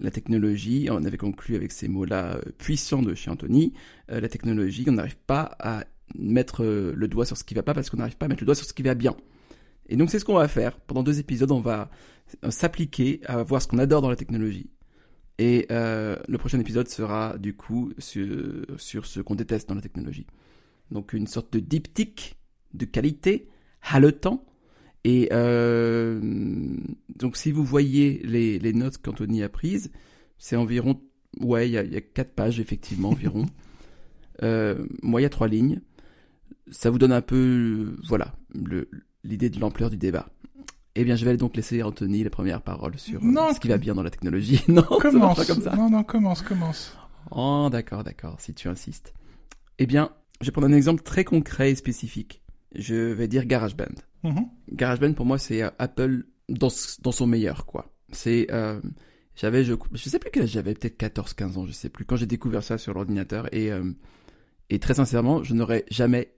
la technologie, on avait conclu avec ces mots-là puissants de chez Anthony, la technologie, on n'arrive pas à mettre le doigt sur ce qui va pas parce qu'on n'arrive pas à mettre le doigt sur ce qui va bien. Et donc c'est ce qu'on va faire. Pendant deux épisodes, on va s'appliquer à voir ce qu'on adore dans la technologie et euh, le prochain épisode sera du coup sur, sur ce qu'on déteste dans la technologie. Donc une sorte de diptyque de qualité, haletant. Et euh, donc si vous voyez les, les notes qu'Anthony a prises, c'est environ, ouais, il y a, y a quatre pages effectivement environ. euh, moi, il y a trois lignes. Ça vous donne un peu, voilà, l'idée de l'ampleur du débat. Eh bien, je vais donc laisser Anthony les premières paroles sur euh, ce qui va bien dans la technologie. non, commence. Pas comme ça. Non, non, commence, commence. Oh, d'accord, d'accord, si tu insistes. Eh bien, je vais prendre un exemple très concret et spécifique. Je vais dire GarageBand. Mm GarageBand, pour moi, c'est euh, Apple dans, son meilleur, quoi. C'est... Euh, j'avais, je, je sais plus quel j'avais, peut-être 14, 15 ans, je sais plus, quand j'ai découvert ça sur l'ordinateur. Et, euh, et très sincèrement, je n'aurais jamais,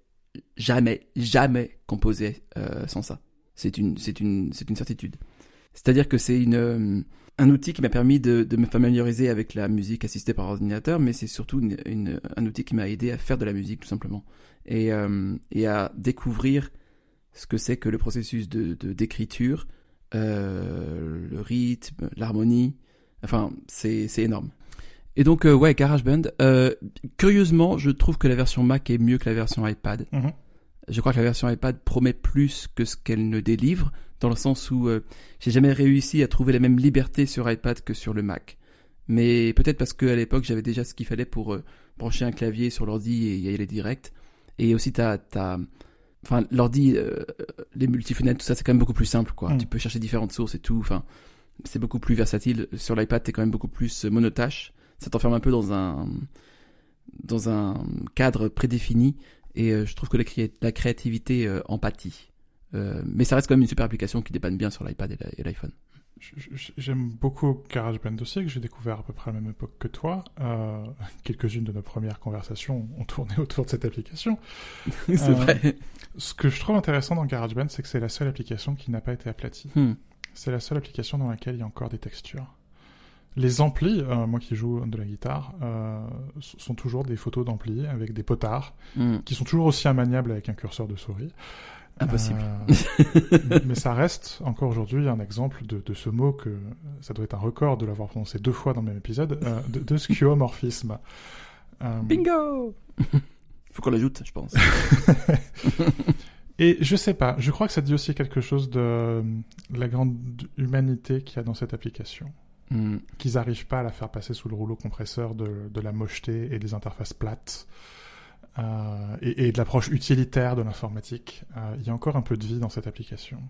jamais, jamais composé sans ça. C'est une, c'est une, c'est une certitude. C'est-à-dire que c'est une, un outil qui m'a permis de, me familiariser avec la musique assistée par ordinateur, mais c'est surtout une, un outil qui m'a aidé à faire de la musique tout simplement et, et à découvrir ce que c'est que le processus de, d'écriture, euh, le rythme, l'harmonie. Enfin, c'est, énorme. Et donc, euh, ouais, GarageBand. Euh, curieusement, je trouve que la version Mac est mieux que la version iPad. Mm-hmm. Je crois que la version iPad promet plus que ce qu'elle ne délivre, dans le sens où euh, j'ai jamais réussi à trouver la même liberté sur iPad que sur le Mac. Mais peut-être parce qu'à l'époque j'avais déjà ce qu'il fallait pour brancher un clavier sur l'ordi et y aller direct. Et aussi t'as... enfin l'ordi, euh, les multifenêtres, tout ça c'est quand même beaucoup plus simple quoi. Mm. Tu peux chercher différentes sources et tout. Enfin, c'est beaucoup plus versatile. Sur l'iPad t'es quand même beaucoup plus monotache. Ça t'enferme un peu dans un dans un cadre prédéfini et euh, je trouve que la, la créativité euh, empathie. Euh, mais ça reste quand même une super application qui dépanne bien sur l'iPad et l'iPhone. J'aime beaucoup GarageBand aussi, que j'ai découvert à peu près à la même époque que toi. Euh, Quelques-unes de nos premières conversations ont tourné autour de cette application. c'est vrai. Ce que je trouve intéressant dans GarageBand, c'est que c'est la seule application qui n'a pas été aplatie. Hmm. C'est la seule application dans laquelle il y a encore des textures. Les amplis, euh, moi qui joue de la guitare, euh, sont toujours des photos d'amplis avec des potards hmm. qui sont toujours aussi immaniables avec un curseur de souris. Impossible. Euh, mais ça reste encore aujourd'hui un exemple de, de, ce mot que ça doit être un record de l'avoir prononcé deux fois dans le même épisode, de, de skeuomorphisme. Bingo Faut qu'on l'ajoute, je pense. Et je sais pas, je crois que ça dit aussi quelque chose de la grande humanité qu'il y a dans cette application. Mm. qu'ils n'arrivent pas à la faire passer sous le rouleau compresseur de, de la mocheté et des interfaces plates. Euh, et, et, de l'approche utilitaire de l'informatique. Euh, il y a encore un peu de vie dans cette application.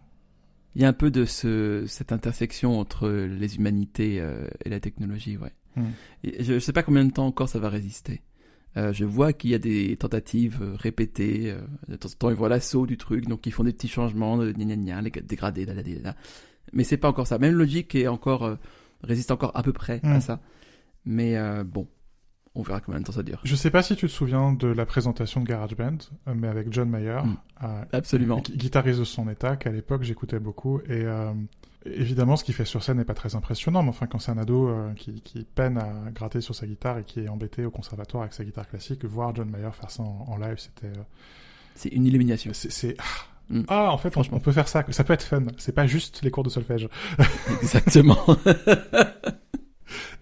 Il y a un peu de ce, cette intersection entre les humanités euh, et la technologie, ouais. Mm. je ne sais pas combien de temps encore ça va résister. Je vois qu'il y a des tentatives répétées. De temps en temps, ils voient l'assaut du truc, donc ils font des petits changements, de gna gna gna, les dégradés, là, là, là, Mais c'est pas encore ça. Même Logic est encore résiste encore à peu près à mm. ça. Mais bon, on verra combien de temps ça dure. Je sais pas si tu te souviens de la présentation de GarageBand, euh, mais avec John Mayer, mm. euh, absolument, guitariste de son état, qu'à l'époque j'écoutais beaucoup. Et évidemment, ce qu'il fait sur scène n'est pas très impressionnant, mais enfin, quand c'est un ado qui, qui, peine à gratter sur sa guitare et qui est embêté au conservatoire avec sa guitare classique, voir John Mayer faire ça en, live, c'était c'est une illumination. C'est Mm. Ah, en fait, on, Franchement. on peut faire ça. Ça peut être fun. C'est pas juste les cours de solfège. Exactement.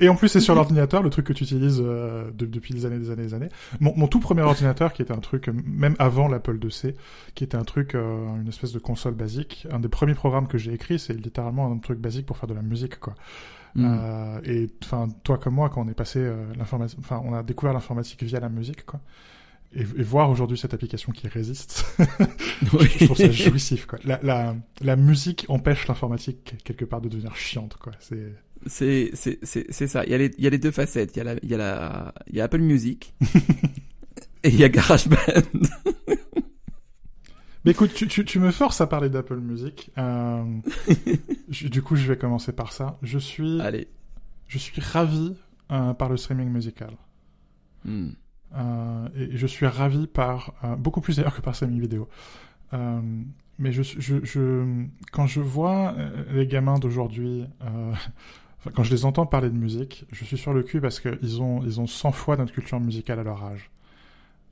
Et en plus, c'est sur l'ordinateur, le truc que tu utilises euh, de- depuis des années, des années, des années. Mon, mon tout premier ordinateur, qui était un truc, même avant l'Apple IIc, qui était un truc, euh, une espèce de console basique. Un des premiers programmes que j'ai écrit, c'est littéralement un truc basique pour faire de la musique, quoi. Mm. Euh, et enfin, toi comme moi, quand on est passé euh, l'informatique, enfin, on a découvert l'informatique via la musique, quoi. Et, et voir aujourd'hui cette application qui résiste, je trouve ça jouissif, quoi. La, la, la musique empêche l'informatique quelque part de devenir chiante, quoi. C'est C'est c'est c'est c'est ça. Il y a les il y a les deux facettes. Il y a la il y a la il y a Apple Music et il y a GarageBand. Mais écoute, tu, tu, tu me forces à parler d'Apple Music. Euh, je- du coup, je vais commencer par ça. Je suis, Allez. je suis ravi euh, par le streaming musical. Hmm. Euh, et je suis ravi par beaucoup plus d'ailleurs que par streaming vidéo. Mais je, je, je, quand je vois les gamins d'aujourd'hui, enfin, quand je les entends parler de musique, je suis sur le cul parce qu'ils ont, ils ont 100 fois notre culture musicale à leur âge.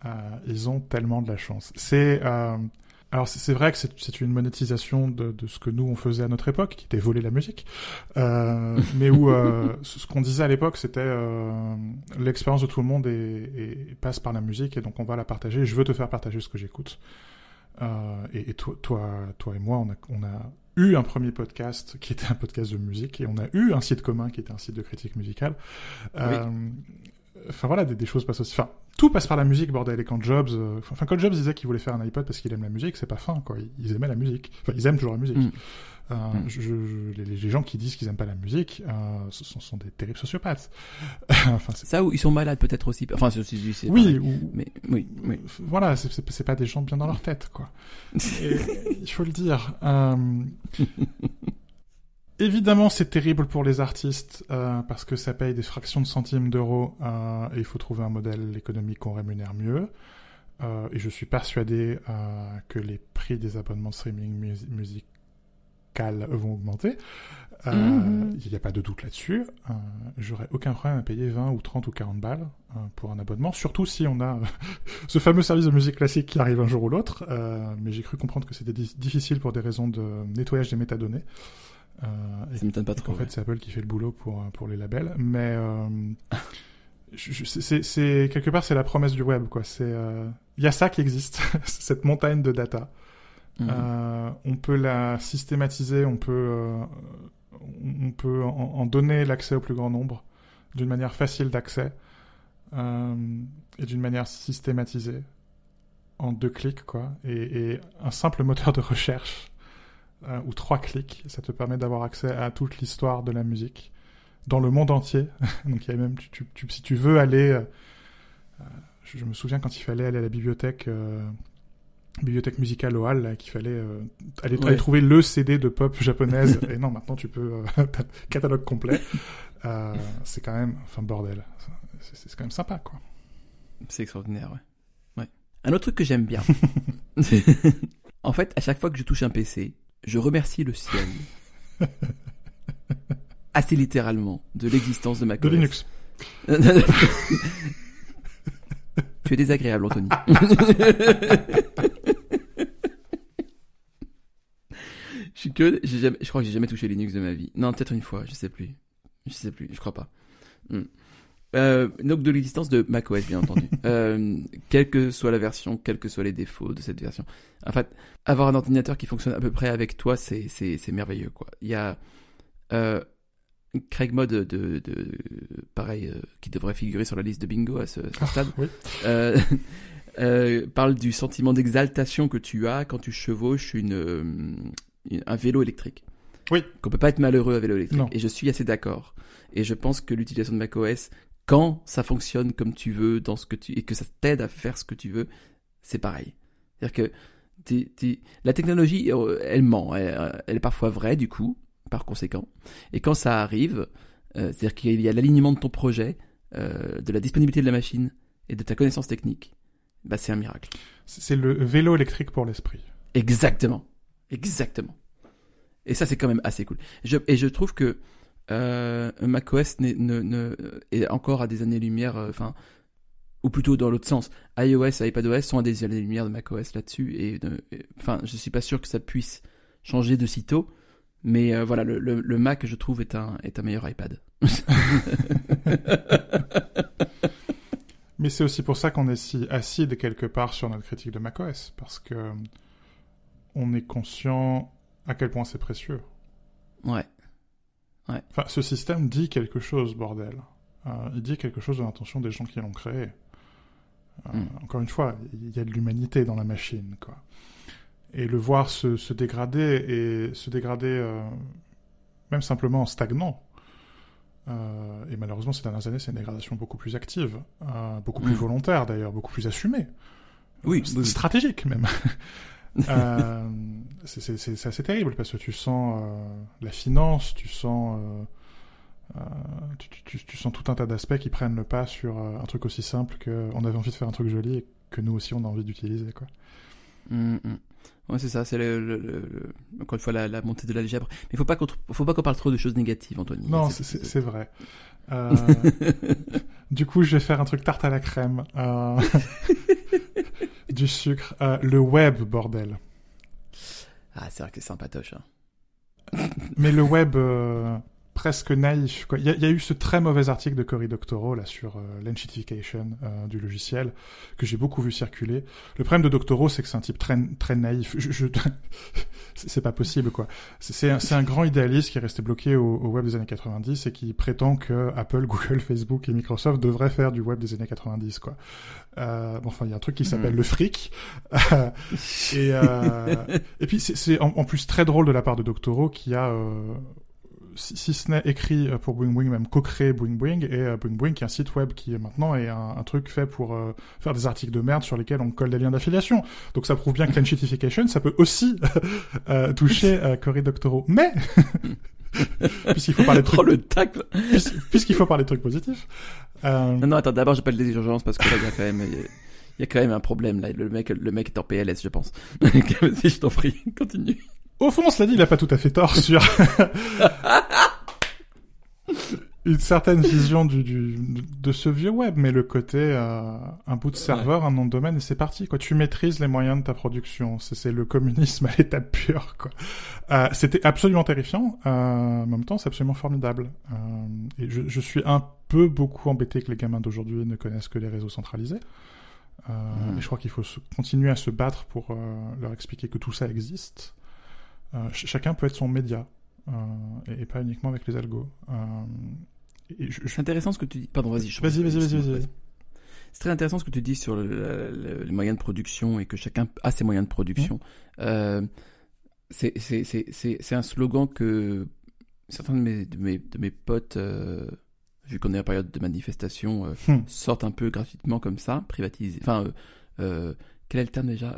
Euh, ils ont tellement de la chance. C'est euh, alors c'est vrai que c'est une monétisation de, de ce que nous on faisait à notre époque, qui était voler la musique, euh, mais où euh, ce qu'on disait à l'époque c'était euh, l'expérience de tout le monde est, est- passe par la musique et donc on va la partager. Et je veux te faire partager ce que j'écoute. Et et toi, toi, toi et moi, on a, on a eu un premier podcast qui était un podcast de musique et on a eu un site commun qui était un site de critique musicale. Euh, Enfin voilà, des, des choses passent aussi. Enfin, tout passe par la musique, bordel. Et quand Jobs, euh, enfin quand Jobs disait qu'il voulait faire un iPod parce qu'il aime la musique, c'est pas fin, quoi. Ils, aimaient la musique. Enfin, ils aiment toujours la musique. Mm. Euh, Mm. je, je- les, les gens qui disent qu'ils aiment pas la musique, euh, ce sont, sont des terribles sociopathes. enfin, Ça ou ils sont malades peut-être aussi. Enfin c'est c'est oui, ou, Mais oui oui. voilà, c'est- c'est c'est pas des gens bien dans leur tête, quoi. Et, il faut le dire. Évidemment, c'est terrible pour les artistes euh, parce que ça paye des fractions de centimes d'euros euh, et il faut trouver un modèle économique qu'on rémunère mieux. Euh, et je suis persuadé euh, que les prix des abonnements de streaming mus- musical vont augmenter. Euh, Mhm. Il n'y a pas de doute là-dessus. Euh, J'aurais aucun problème à payer 20 ou 30 ou 40 balles euh, pour un abonnement, surtout si on a ce fameux service de musique classique qui arrive un jour ou l'autre. Euh, mais j'ai cru comprendre que c'était di- difficile pour des raisons de nettoyage des métadonnées. Euh, Ça m'étonne pas trop. qu'en fait, c'est Apple qui fait le boulot pour, euh, pour les labels. Mais euh, c'est- quelque part, c'est la promesse du web. quoi. C'est euh, Il y a ça qui existe, cette montagne de data. Mhm. Euh, on peut la systématiser, on peut, euh, on peut en, en donner l'accès au plus grand nombre d'une manière facile d'accès et d'une manière systématisée en deux clics quoi. Et, et un simple moteur de recherche euh, ou trois clics, ça te permet d'avoir accès à toute l'histoire de la musique dans le monde entier. Donc il y a même, tu, tu- tu- si tu veux aller, euh, euh, je, je me souviens quand il fallait aller à la bibliothèque. euh, bibliothèque musicale au Hall, qu'il fallait aller, Ouais. aller trouver le CD de pop japonaise. et non, maintenant tu peux catalogue complet. C'est quand même, enfin bordel, c'est, c'est quand même sympa quoi. C'est extraordinaire, ouais. ouais. Un autre truc que j'aime bien. en fait, à chaque fois que je touche un PC, je remercie le ciel. Assez littéralement, de l'existence de ma De Linux. tu es désagréable, Anthony. je suis que, jamais, je crois que j'ai jamais touché Linux de ma vie. Non, peut-être une fois, je sais plus. Je sais plus, je crois pas. Hmm. Euh, donc de l'existence de macOS, bien entendu. euh, quelle que soit la version, quels que soient les défauts de cette version. En fait, avoir un ordinateur qui fonctionne à peu près avec toi, c'est c'est c'est merveilleux, quoi. Il y a euh, Craig Mod de, de, de- pareil, euh, qui devrait figurer sur la liste de bingo à ce, ce stade, Oui. parle du sentiment d'exaltation que tu as quand tu chevauches une, une- un vélo électrique. Oui. Qu'on peut pas être malheureux à vélo électrique. Non. Et je suis assez d'accord. Et je pense que l'utilisation de macOS, quand ça fonctionne comme tu veux, dans ce que tu et que ça t'aide à faire ce que tu veux, c'est pareil. C'est-à-dire que t'es- t'es- la technologie, euh, elle ment. Elle, elle est parfois vraie du coup, par conséquent. Et quand ça arrive, euh, c'est-à-dire qu'il y a l'alignement de ton projet, euh, de la disponibilité de la machine et de ta connaissance technique, bah c'est un miracle. C'est c'est le vélo électrique pour l'esprit. Exactement. Exactement. Et ça, c'est quand même assez cool. Je, et je trouve que euh, macOS ne, ne, est encore à des années-lumière. euh, Enfin, ou plutôt dans l'autre sens, iOS et iPadOS sont à des lumière de macOS là-dessus, et, enfin, je suis pas sûr que ça puisse changer de sitôt, mais euh, voilà, le, le, Mac, je trouve, est un, est un meilleur iPad. mais c'est aussi pour ça qu'on est si acide quelque part sur notre critique de macOS, parce que on est conscient à quel point c'est précieux. Ouais. Ouais. Enfin, ce système dit quelque chose, bordel. Euh, il dit quelque chose de l'intention des gens qui l'ont créé. Euh, hmm. Encore une fois, il y a de l'humanité dans la machine, quoi. Et le voir se, se dégrader et se dégrader euh, même simplement en stagnant. Et malheureusement, ces dernières années, c'est une dégradation beaucoup plus active, beaucoup plus hmm. volontaire d'ailleurs, beaucoup plus assumée. Oui, stratégique même. euh, c'est assez terrible parce que tu sens la finance, tu sens euh, tu, tu, sens tout un tas d'aspects qui prennent le pas sur euh, un truc aussi simple que on avait envie de faire un truc joli et que nous aussi on a envie d'utiliser quoi. Mm, mm. Ouais, c'est ça, c'est le, encore une fois la, montée de l'algèbre. Mais il faut pas qu'on faut pas qu'on parle trop de choses négatives, Anthony. Non, c'est vrai. Euh, du coup, je vais faire un truc tarte à la crème, du sucre, le web, bordel. Ah, c'est vrai que c'est sympatoche. Hein. Mais le web, presque naïf. Il y, a eu ce très mauvais article de Cory Doctorow là sur euh, l'enchitification euh, du logiciel que j'ai beaucoup vu circuler. Le problème de Doctorow, c'est que c'est un type très très naïf. Je, je... c'est pas possible quoi. C'est un, un, grand idéaliste qui est resté bloqué au, web des années 90 et qui prétend que Apple, Google, Facebook et Microsoft devraient faire du web des années 90 quoi. Euh, bon, enfin, il y a un truc qui s'appelle hmm. le fric. et, euh, et puis c'est en, en, plus très drôle de la part de Doctorow qui a si, ce n'est écrit euh, pour Boing Boing, même co-créé Boing Boing, et euh, Boing Boing qui est un site web qui est maintenant est un, truc fait pour euh, faire des articles de merde sur lesquels on colle des liens d'affiliation. Donc ça prouve bien que l'enchitification, ça peut aussi toucher Cory Doctorow. Mais puisqu'il faut parler de trucs, oh, le tacle puisqu'il faut parler de trucs positifs. Non, non, attends, d'abord j'appelle des urgences parce que là il y a quand même il y a quand même un problème là. Le mec, le mec est en PLS, je pense. si je t'en prie, continue. Au fond, cela dit, il a pas tout à fait tort sur une certaine vision du, du, de ce vieux web, mais le côté euh, un bout de serveur, un nom de domaine et c'est parti. Quoi, tu maîtrises les moyens de ta production. C'est le communisme à l'étape pure. Quoi. Euh, C'était absolument terrifiant. Euh, en même temps, c'est absolument formidable. Et je, je, suis un peu beaucoup embêté que les gamins d'aujourd'hui ne connaissent que les réseaux centralisés. Mmh. Et je crois qu'il faut continuer à se battre pour leur expliquer que tout ça existe. Euh, chacun peut être son média, euh, et, pas uniquement avec les algos. Euh, c'est intéressant ce que tu dis. Pardon, vas-y. Vas-y, vas-y, vas-y. c'est très intéressant ce que tu dis sur les moyens de production et que chacun a ses moyens de production. Mmh. c'est un slogan que certains de mes, de mes, de mes potes, vu qu'on est en période de manifestation, mmh. sortent un peu gratuitement comme ça, privatisés. Enfin, quel est le terme déjà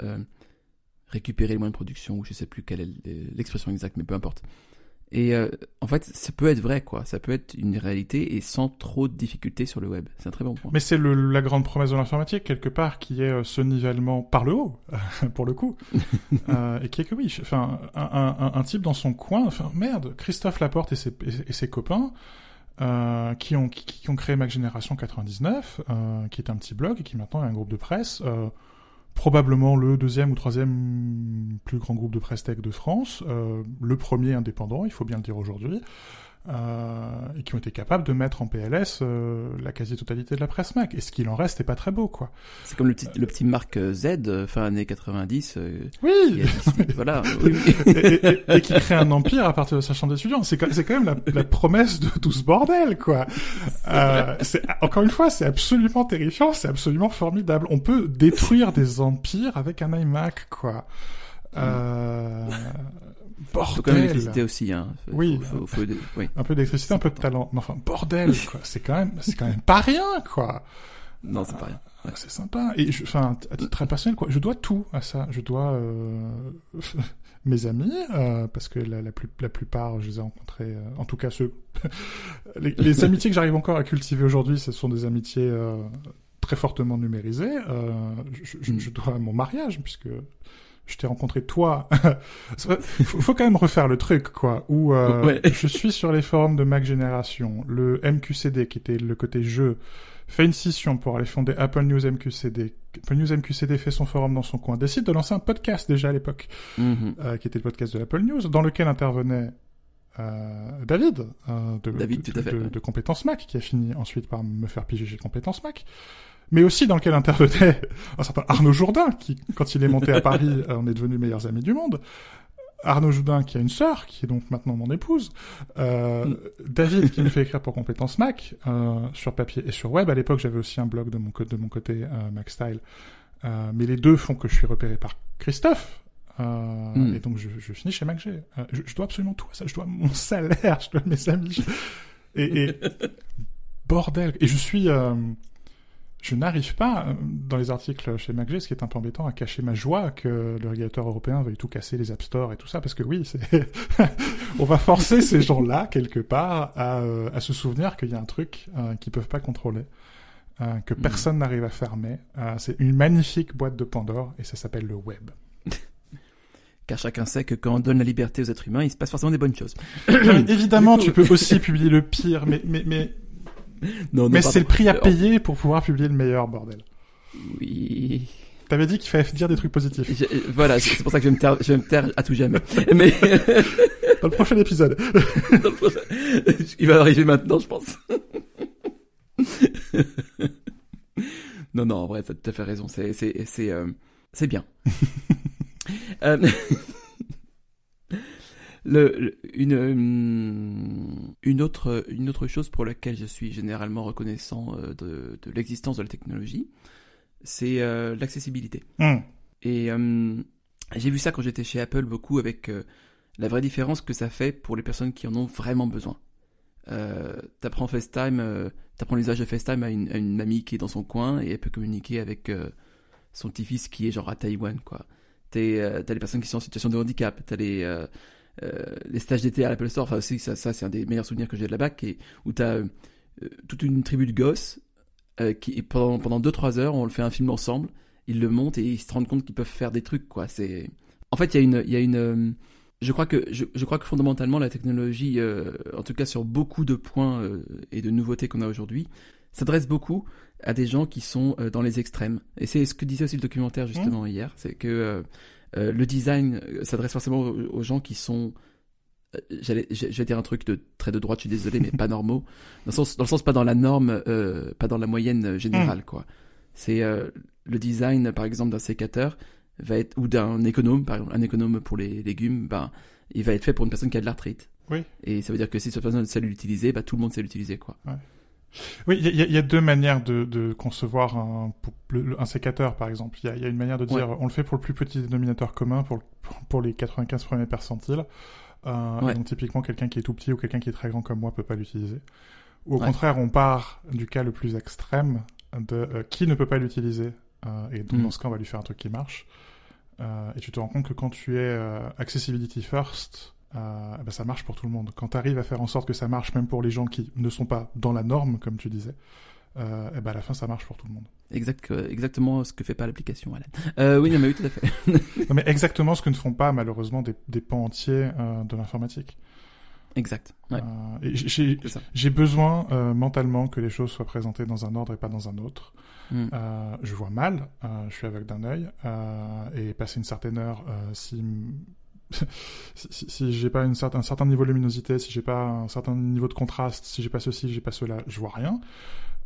récupérer les moyens de production, ou je sais plus quelle est l'expression exacte, mais peu importe. Et euh, en fait, ça peut être vrai, quoi. Ça peut être une réalité et sans trop de difficultés sur le web. C'est un très bon point. Mais c'est la grande promesse de l'informatique, quelque part, qui est euh, ce nivellement par le haut, pour le coup. euh, et qui est que oui, enfin, un, un, un, type dans son coin, enfin, merde, Christophe Laporte et ses, et, ses copains, euh, qui, ont, qui, qui, ont créé Mac Génération 99, euh, qui est un petit blog et qui maintenant est un groupe de presse. Probablement le deuxième ou troisième plus grand groupe de presse tech de France, euh, le premier indépendant, il faut bien le dire aujourd'hui, et qui ont été capables de mettre en PLS euh, la quasi-totalité de la presse Mac. Et ce qu'il en reste n'est pas très beau, quoi. C'est comme le petit, le petit Marc Z, fin années 90. oui, voilà. et, qui crée un empire à partir de sa chambre d'étudiant. C'est quand, quand, même la, la, promesse de tout ce bordel, quoi. c'est encore une fois, c'est absolument terrifiant, c'est absolument formidable. On peut détruire des empires avec un iMac, quoi. Euh, Bordel. Faut quand même l'électricité aussi, hein. oui. Un peu d'électricité, un peu de talent. Mais enfin, bordel, quoi. C'est quand même, c'est quand même pas rien, quoi. Non, c'est pas rien. Ah, c'est sympa. Et je, enfin, à titre personnel, quoi. Je dois tout à ça. Je dois euh, mes amis, euh, parce que la, la, plus, la plupart, je les ai rencontrés. Euh, en tout cas, ceux, les, les amitiés que j'arrive encore à cultiver aujourd'hui, ce sont des amitiés euh, très fortement numérisées. Je, je, mm. je, dois mon mariage, puisque je t'ai rencontré toi. faut, faut quand même refaire le truc, quoi. Où euh, Ouais. je suis sur les forums de Mac Génération, le MQCD qui était le côté jeu fait une scission pour aller fonder Apple News MQCD. Apple News MQCD fait son forum dans son coin, décide de lancer un podcast déjà à l'époque, Mhm. euh, qui était le podcast de l'Apple News, dans lequel intervenait euh, David, euh, de, David, de, tout à fait, de, ouais. de Compétences Mac, qui a fini ensuite par me faire piger chez Compétences Mac, mais aussi dans lequel intervenait un certain Arnaud Jourdain, qui, quand il est monté à Paris, euh, on est devenus meilleurs amis du monde. Arnaud Jourdain, qui a une sœur, qui est donc maintenant mon épouse. Euh, Mm. David, qui me fait écrire pour Compétences Mac, euh, sur papier et sur web. À l'époque, j'avais aussi un blog de mon, de mon côté, euh, MacStyle. Euh, mais les deux font que je suis repéré par Christophe. Euh, Mm. Et donc, je, je finis chez MacG. Euh, je, je dois absolument tout à ça. Je dois mon salaire, je dois mes amis. je- Et, et bordel. Et je suis... euh, je n'arrive pas, euh, dans les articles chez MacG, ce qui est un peu embêtant, à cacher ma joie que le régulateur européen veuille tout casser, les App Store et tout ça, parce que oui, on va forcer ces gens-là, quelque part, à, euh, à se souvenir qu'il y a un truc euh, qu'ils peuvent pas contrôler, euh, que Mhm. personne n'arrive à fermer. Euh, c'est une magnifique boîte de Pandore, et ça s'appelle le web. Car chacun sait que quand on donne la liberté aux êtres humains, il se passe forcément des bonnes choses. Évidemment, coup- tu peux aussi publier le pire, mais, mais, mais, Non, non, mais c'est le prix à Euh, payer pour pouvoir publier le meilleur, bordel. Oui. T'avais dit qu'il fallait dire des trucs positifs. Je- euh, voilà, c'est c'est pour ça que je vais me taire, je vais me taire à tout jamais. Mais Dans le prochain épisode. dans le prochain- il va arriver maintenant, je pense. non, non, en vrai, t'as tout à fait raison. C'est, c'est, c'est, euh, c'est bien. Euh, le, une, hum, une autre, une autre chose pour laquelle je suis généralement reconnaissant euh, de, de l'existence de la technologie, c'est euh, l'accessibilité. Hum. Et euh, j'ai vu ça quand j'étais chez Apple beaucoup avec euh, la vraie différence que ça fait pour les personnes qui en ont vraiment besoin. T'apprends FaceTime, t'apprends l'usage de FaceTime à une, à une mamie qui est dans son coin et elle peut communiquer avec son petit-fils qui est genre à Taïwan, quoi. T'as les personnes qui sont en situation de handicap, t'as les, les stages d'été à l'Apple Store, enfin aussi, ça, ça c'est un des meilleurs souvenirs que j'ai de qui est- où t'as euh, toute une tribu de gosses euh, qui, pendant, pendant 2-3 heures, on le fait un film ensemble, ils le montent et ils se rendent compte qu'ils peuvent faire des trucs, quoi. C'est... En fait, il y a une... Y a une euh, je crois que je, je crois que fondamentalement la technologie, euh, en tout cas sur beaucoup de points euh, et de nouveautés qu'on a aujourd'hui, s'adresse beaucoup à des gens qui sont euh, dans les extrêmes. Et c'est ce que disait aussi le documentaire justement hier, c'est que euh, le design euh, s'adresse forcément aux, aux gens qui sont euh, J'allais, je vais dire un truc de très de droite, je suis désolé, mais pas normaux. Dans le sens, dans le sens pas dans la norme, euh, pas dans la moyenne générale, quoi. C'est euh, le design, par exemple, d'un sécateur va être ou d'un économe, par exemple, un économe pour les légumes, ben, il va être fait pour une personne qui a de l'arthrite. Oui. Et ça veut dire que si cette personne sait l'utiliser, bah, tout le monde sait l'utiliser, quoi. Oui, il y, y a deux manières de, de concevoir un, un sécateur, par exemple. Il y y a une manière de dire, Ouais. on le fait pour le plus petit dénominateur commun, pour, pour, les 95 premiers percentiles. Euh, Ouais. Donc typiquement, quelqu'un qui est tout petit ou quelqu'un qui est très grand comme moi peut pas l'utiliser. Ou au Ouais. contraire, on part du cas le plus extrême de euh, qui ne peut pas l'utiliser. euh, et donc Mm. dans ce cas, on va lui faire un truc qui marche. Euh, et tu te rends compte que quand tu es euh, accessibility first, euh, eh ben, ça marche pour tout le monde. Quand tu arrives à faire en sorte que ça marche même pour les gens qui ne sont pas dans la norme, comme tu disais, euh, eh ben, à la fin, ça marche pour tout le monde. Exact, euh, exactement ce que fait pas l'application, Alan. Euh, oui, non, mais oui, tout à fait. Non, mais exactement ce que ne font pas, malheureusement, des, des pans entiers de l'informatique. exact. Ouais. J'ai- besoin mentalement que les choses soient présentées dans un ordre et pas dans un autre. Mm. Euh, je vois mal, je suis aveugle d'un œil, et passer une certaine heure, si si, si, si j'ai pas une certain, un certain niveau de luminosité, si j'ai pas un certain niveau de contraste, si j'ai pas ceci, si j'ai pas cela, je vois rien.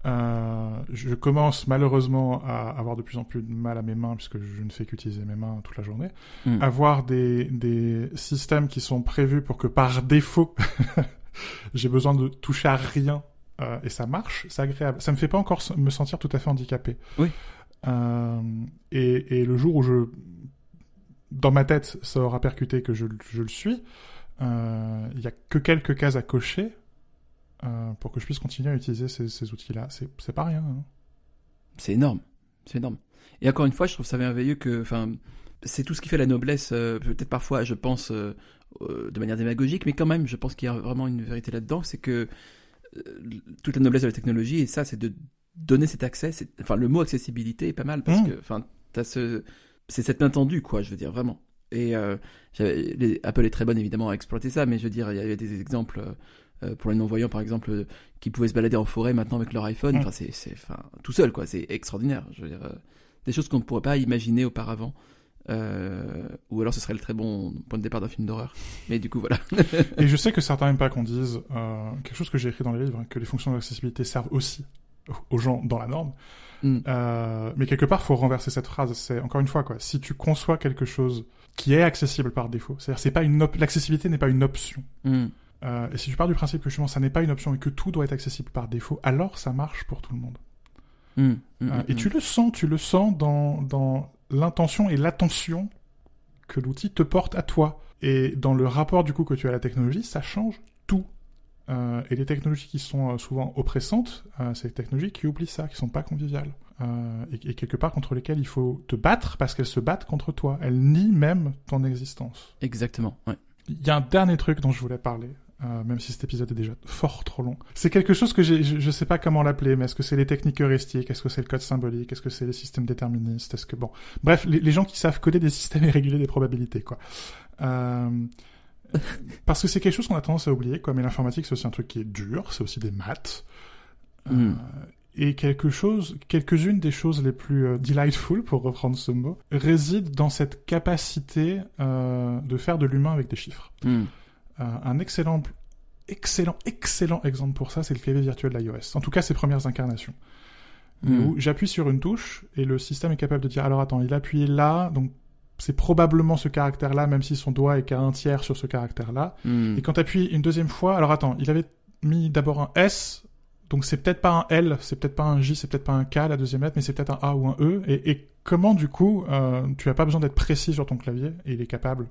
Euh, je commence malheureusement à avoir de plus en plus de mal à mes mains puisque je ne fais qu'utiliser mes mains toute la journée. Avoir des, des systèmes qui sont prévus pour que par défaut j'ai besoin de toucher à rien euh, et ça marche, c'est agréable. Ça me fait pas encore me sentir tout à fait handicapé. Oui. Euh, et, et le jour où je, dans ma tête, ça aura percuté que je, je le suis, euh, il y a que quelques cases à cocher euh, pour que je puisse continuer à utiliser ces, ces outils-là. C'est, c'est pas rien. hein. C'est énorme. C'est énorme. Et encore une fois, je trouve ça merveilleux que, enfin, c'est tout ce qui fait la noblesse. euh, Peut-être parfois, je pense euh, euh, de manière démagogique, mais quand même, je pense qu'il y a vraiment une vérité là-dedans. C'est que euh, toute la noblesse de la technologie, et ça, c'est de donner cet accès. Enfin, le mot accessibilité est pas mal parce Mm. que, enfin, t'as ce c'est cette main tendue, quoi, je veux dire, vraiment. Et euh, les, Apple est très bonne évidemment à exploiter ça, mais je veux dire, il y avait des exemples euh, pour les non-voyants, par exemple, euh, qui pouvaient se balader en forêt maintenant avec leur iPhone. Enfin, c'est, c'est, enfin, tout seul, quoi. C'est extraordinaire. Je veux dire, euh, des choses qu'on ne pourrait pas imaginer auparavant. Euh, ou alors ce serait le très bon point de départ d'un film d'horreur. Mais du coup, voilà. et je sais que certains n'aiment pas qu'on dise euh, quelque chose que j'ai écrit dans les livres, hein, que les fonctions d'accessibilité servent aussi aux gens dans la norme. Mm. Euh, mais quelque part, faut renverser cette phrase. C'est encore une fois quoi. Si tu conçois quelque chose qui est accessible par défaut, c'est-à-dire c'est pas une l'accessibilité n'est pas une option. Mm. Euh, et si tu pars du principe que justement ça n'est pas une option et que tout doit être accessible par défaut, alors ça marche pour tout le monde. Mm. Euh, et tu le sens, tu le sens dans dans l'intention et l'attention que l'outil te porte à toi. Et dans le rapport du coup que tu as à la technologie, ça change tout. Euh, et les technologies qui sont euh, souvent oppressantes, euh, c'est les technologies qui oublient ça, qui sont pas conviviales. Et, et, quelque part contre lesquelles il faut te battre parce qu'elles se battent contre toi. Elles nient même ton existence. Exactement, ouais. Il y a un dernier truc dont je voulais parler, euh, même si cet épisode est déjà fort trop long. C'est quelque chose que je, je, sais pas comment l'appeler, mais est-ce que c'est les techniques heuristiques, est-ce que c'est le code symbolique, est-ce que c'est les systèmes déterministes, est-ce que bon, bref, les, les, gens qui savent coder des systèmes et réguler des probabilités, quoi. Euh, parce que c'est quelque chose qu'on a tendance à oublier, quoi. Mais l'informatique, c'est aussi un truc qui est dur, c'est aussi des maths. Euh, hmm. et quelque chose, quelques-unes des choses les plus euh, delightful, pour reprendre ce mot, résident dans cette capacité euh, de faire de l'humain avec des chiffres. Hmm. un excellent, excellent, excellent exemple pour ça, c'est le clavier virtuel d'iOS. En tout cas, ses premières incarnations. Hmm. Où j'appuie sur une touche et le système est capable de dire alors attends, il a appuyé là, donc c'est probablement ce caractère-là, même si son doigt est qu'à un tiers sur ce caractère-là. Hmm. Et quand tu appuies une deuxième fois, alors attends, il avait mis d'abord un S, donc c'est peut-être pas un L, c'est peut-être pas un J, c'est peut-être pas un K la deuxième lettre, mais c'est peut-être un A ou un E. Et, comment du coup, euh, tu as pas besoin d'être précis sur ton clavier, et il est capable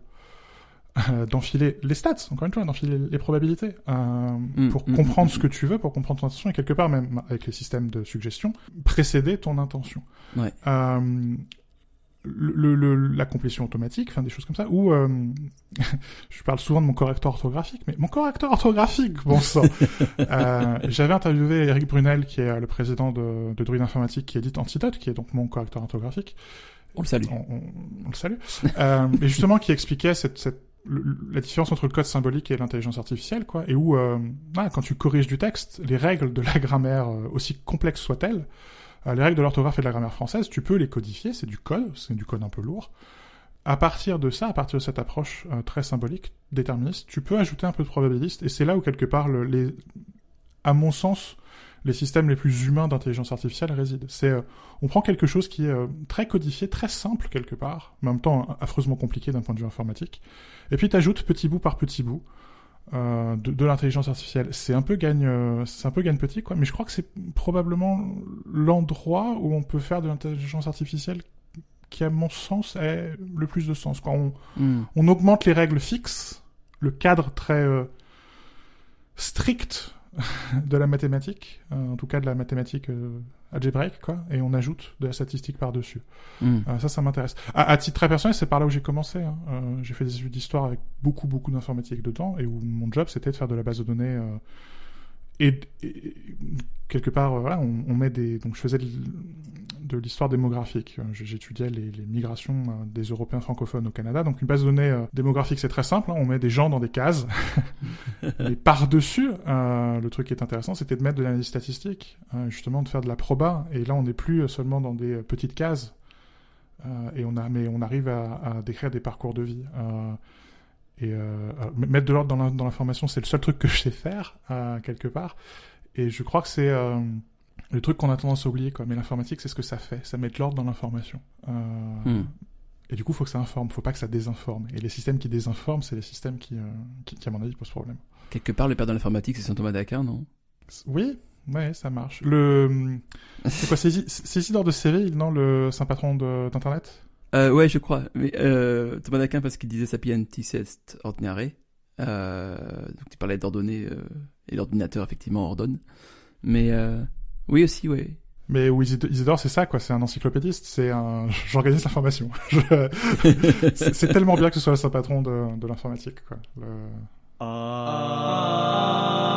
euh, d'enfiler les stats, encore une fois, d'enfiler les probabilités, euh, hmm. pour hmm. comprendre ce que tu veux, pour comprendre ton intention, et quelque part même avec les systèmes de suggestion, précéder ton intention. Ouais le, le, la complétion automatique, enfin des choses comme ça, ou euh, je parle souvent de mon correcteur orthographique, mais mon correcteur orthographique, bon sang euh, J'avais interviewé Eric Brunel, qui est euh, le président de, de Druid Informatique, qui édite Antidote, qui est donc mon correcteur orthographique. On le salue. On, on, le salue. euh, et justement, qui expliquait cette, cette la différence entre le code symbolique et l'intelligence artificielle, quoi, et où, euh, quand tu corriges du texte, les règles de la grammaire, euh, aussi complexes soient-elles, les règles de l'orthographe et de la grammaire française, tu peux les codifier, c'est du code, c'est du code un peu lourd. À partir de ça, à partir de cette approche euh, très symbolique, déterministe, tu peux ajouter un peu de probabiliste, et c'est là où quelque part, les, à mon sens, les systèmes les plus humains d'intelligence artificielle résident. C'est, euh, on prend quelque chose qui est très codifié, très simple quelque part, mais en même temps affreusement compliqué d'un point de vue informatique, et puis tu ajoutes petit bout par petit bout euh, de, de l'intelligence artificielle. C'est un peu gagne, euh, c'est un peu gagne petit quoi. Mais je crois que c'est probablement l'endroit où on peut faire de l'intelligence artificielle qui, à mon sens, est le plus de sens. Quand on, hmm. on augmente les règles fixes, le cadre très euh, strict de la mathématique, en tout cas de la mathématique algébrique, quoi, et on ajoute de la statistique par-dessus. Hmm. Euh, ça, ça m'intéresse. À, titre très personnel, c'est par là où j'ai commencé. Hein. j'ai fait des études d'histoire avec beaucoup, beaucoup d'informatique dedans, et où mon job, c'était de faire de la base de données et, quelque part, voilà, on, on, met des. Donc, je faisais de, de l'histoire démographique. Euh, j'étudiais les, les, migrations euh, des Européens francophones au Canada. Donc une base de données euh, démographique, c'est très simple. Hein. on met des gens dans des cases. Et par-dessus, euh, le truc qui est intéressant, c'était de mettre de l'analyse statistique, justement de faire de la proba. Et là, on n'est plus seulement dans des petites cases. et on a, mais on arrive à, à décrire des parcours de vie. Et mettre de l'ordre dans l'information, c'est le seul truc que je sais faire quelque part. Et je crois que c'est le truc qu'on a tendance à oublier, quoi. Mais l'informatique, c'est ce que ça fait. Ça met de l'ordre dans l'information. Euh... Hmm. Et du coup, il faut que ça informe. faut pas que ça désinforme. Et les systèmes qui désinforment, c'est les systèmes qui, euh, qui, qui, à mon avis, posent problème. Quelque part, le père de l'informatique, c'est Saint Thomas d'Aquin, non? Oui, ouais, ça marche. Le. C'est quoi Isidore de Séville, non? Le saint patron d'Internet? Euh, Ouais, je crois. Mais euh, Thomas d'Aquin, parce qu'il disait sapientis est ordinare. Euh, donc, tu parlais d'ordonner, euh, et l'ordinateur, effectivement, ordonne. Mais. Euh, oui aussi, oui. Mais oui, Isidore, c'est ça, quoi. C'est un encyclopédiste. C'est un. J'organise l'information. c'est tellement bien que ce soit le saint patron de, de l'informatique, quoi. Le... Ah.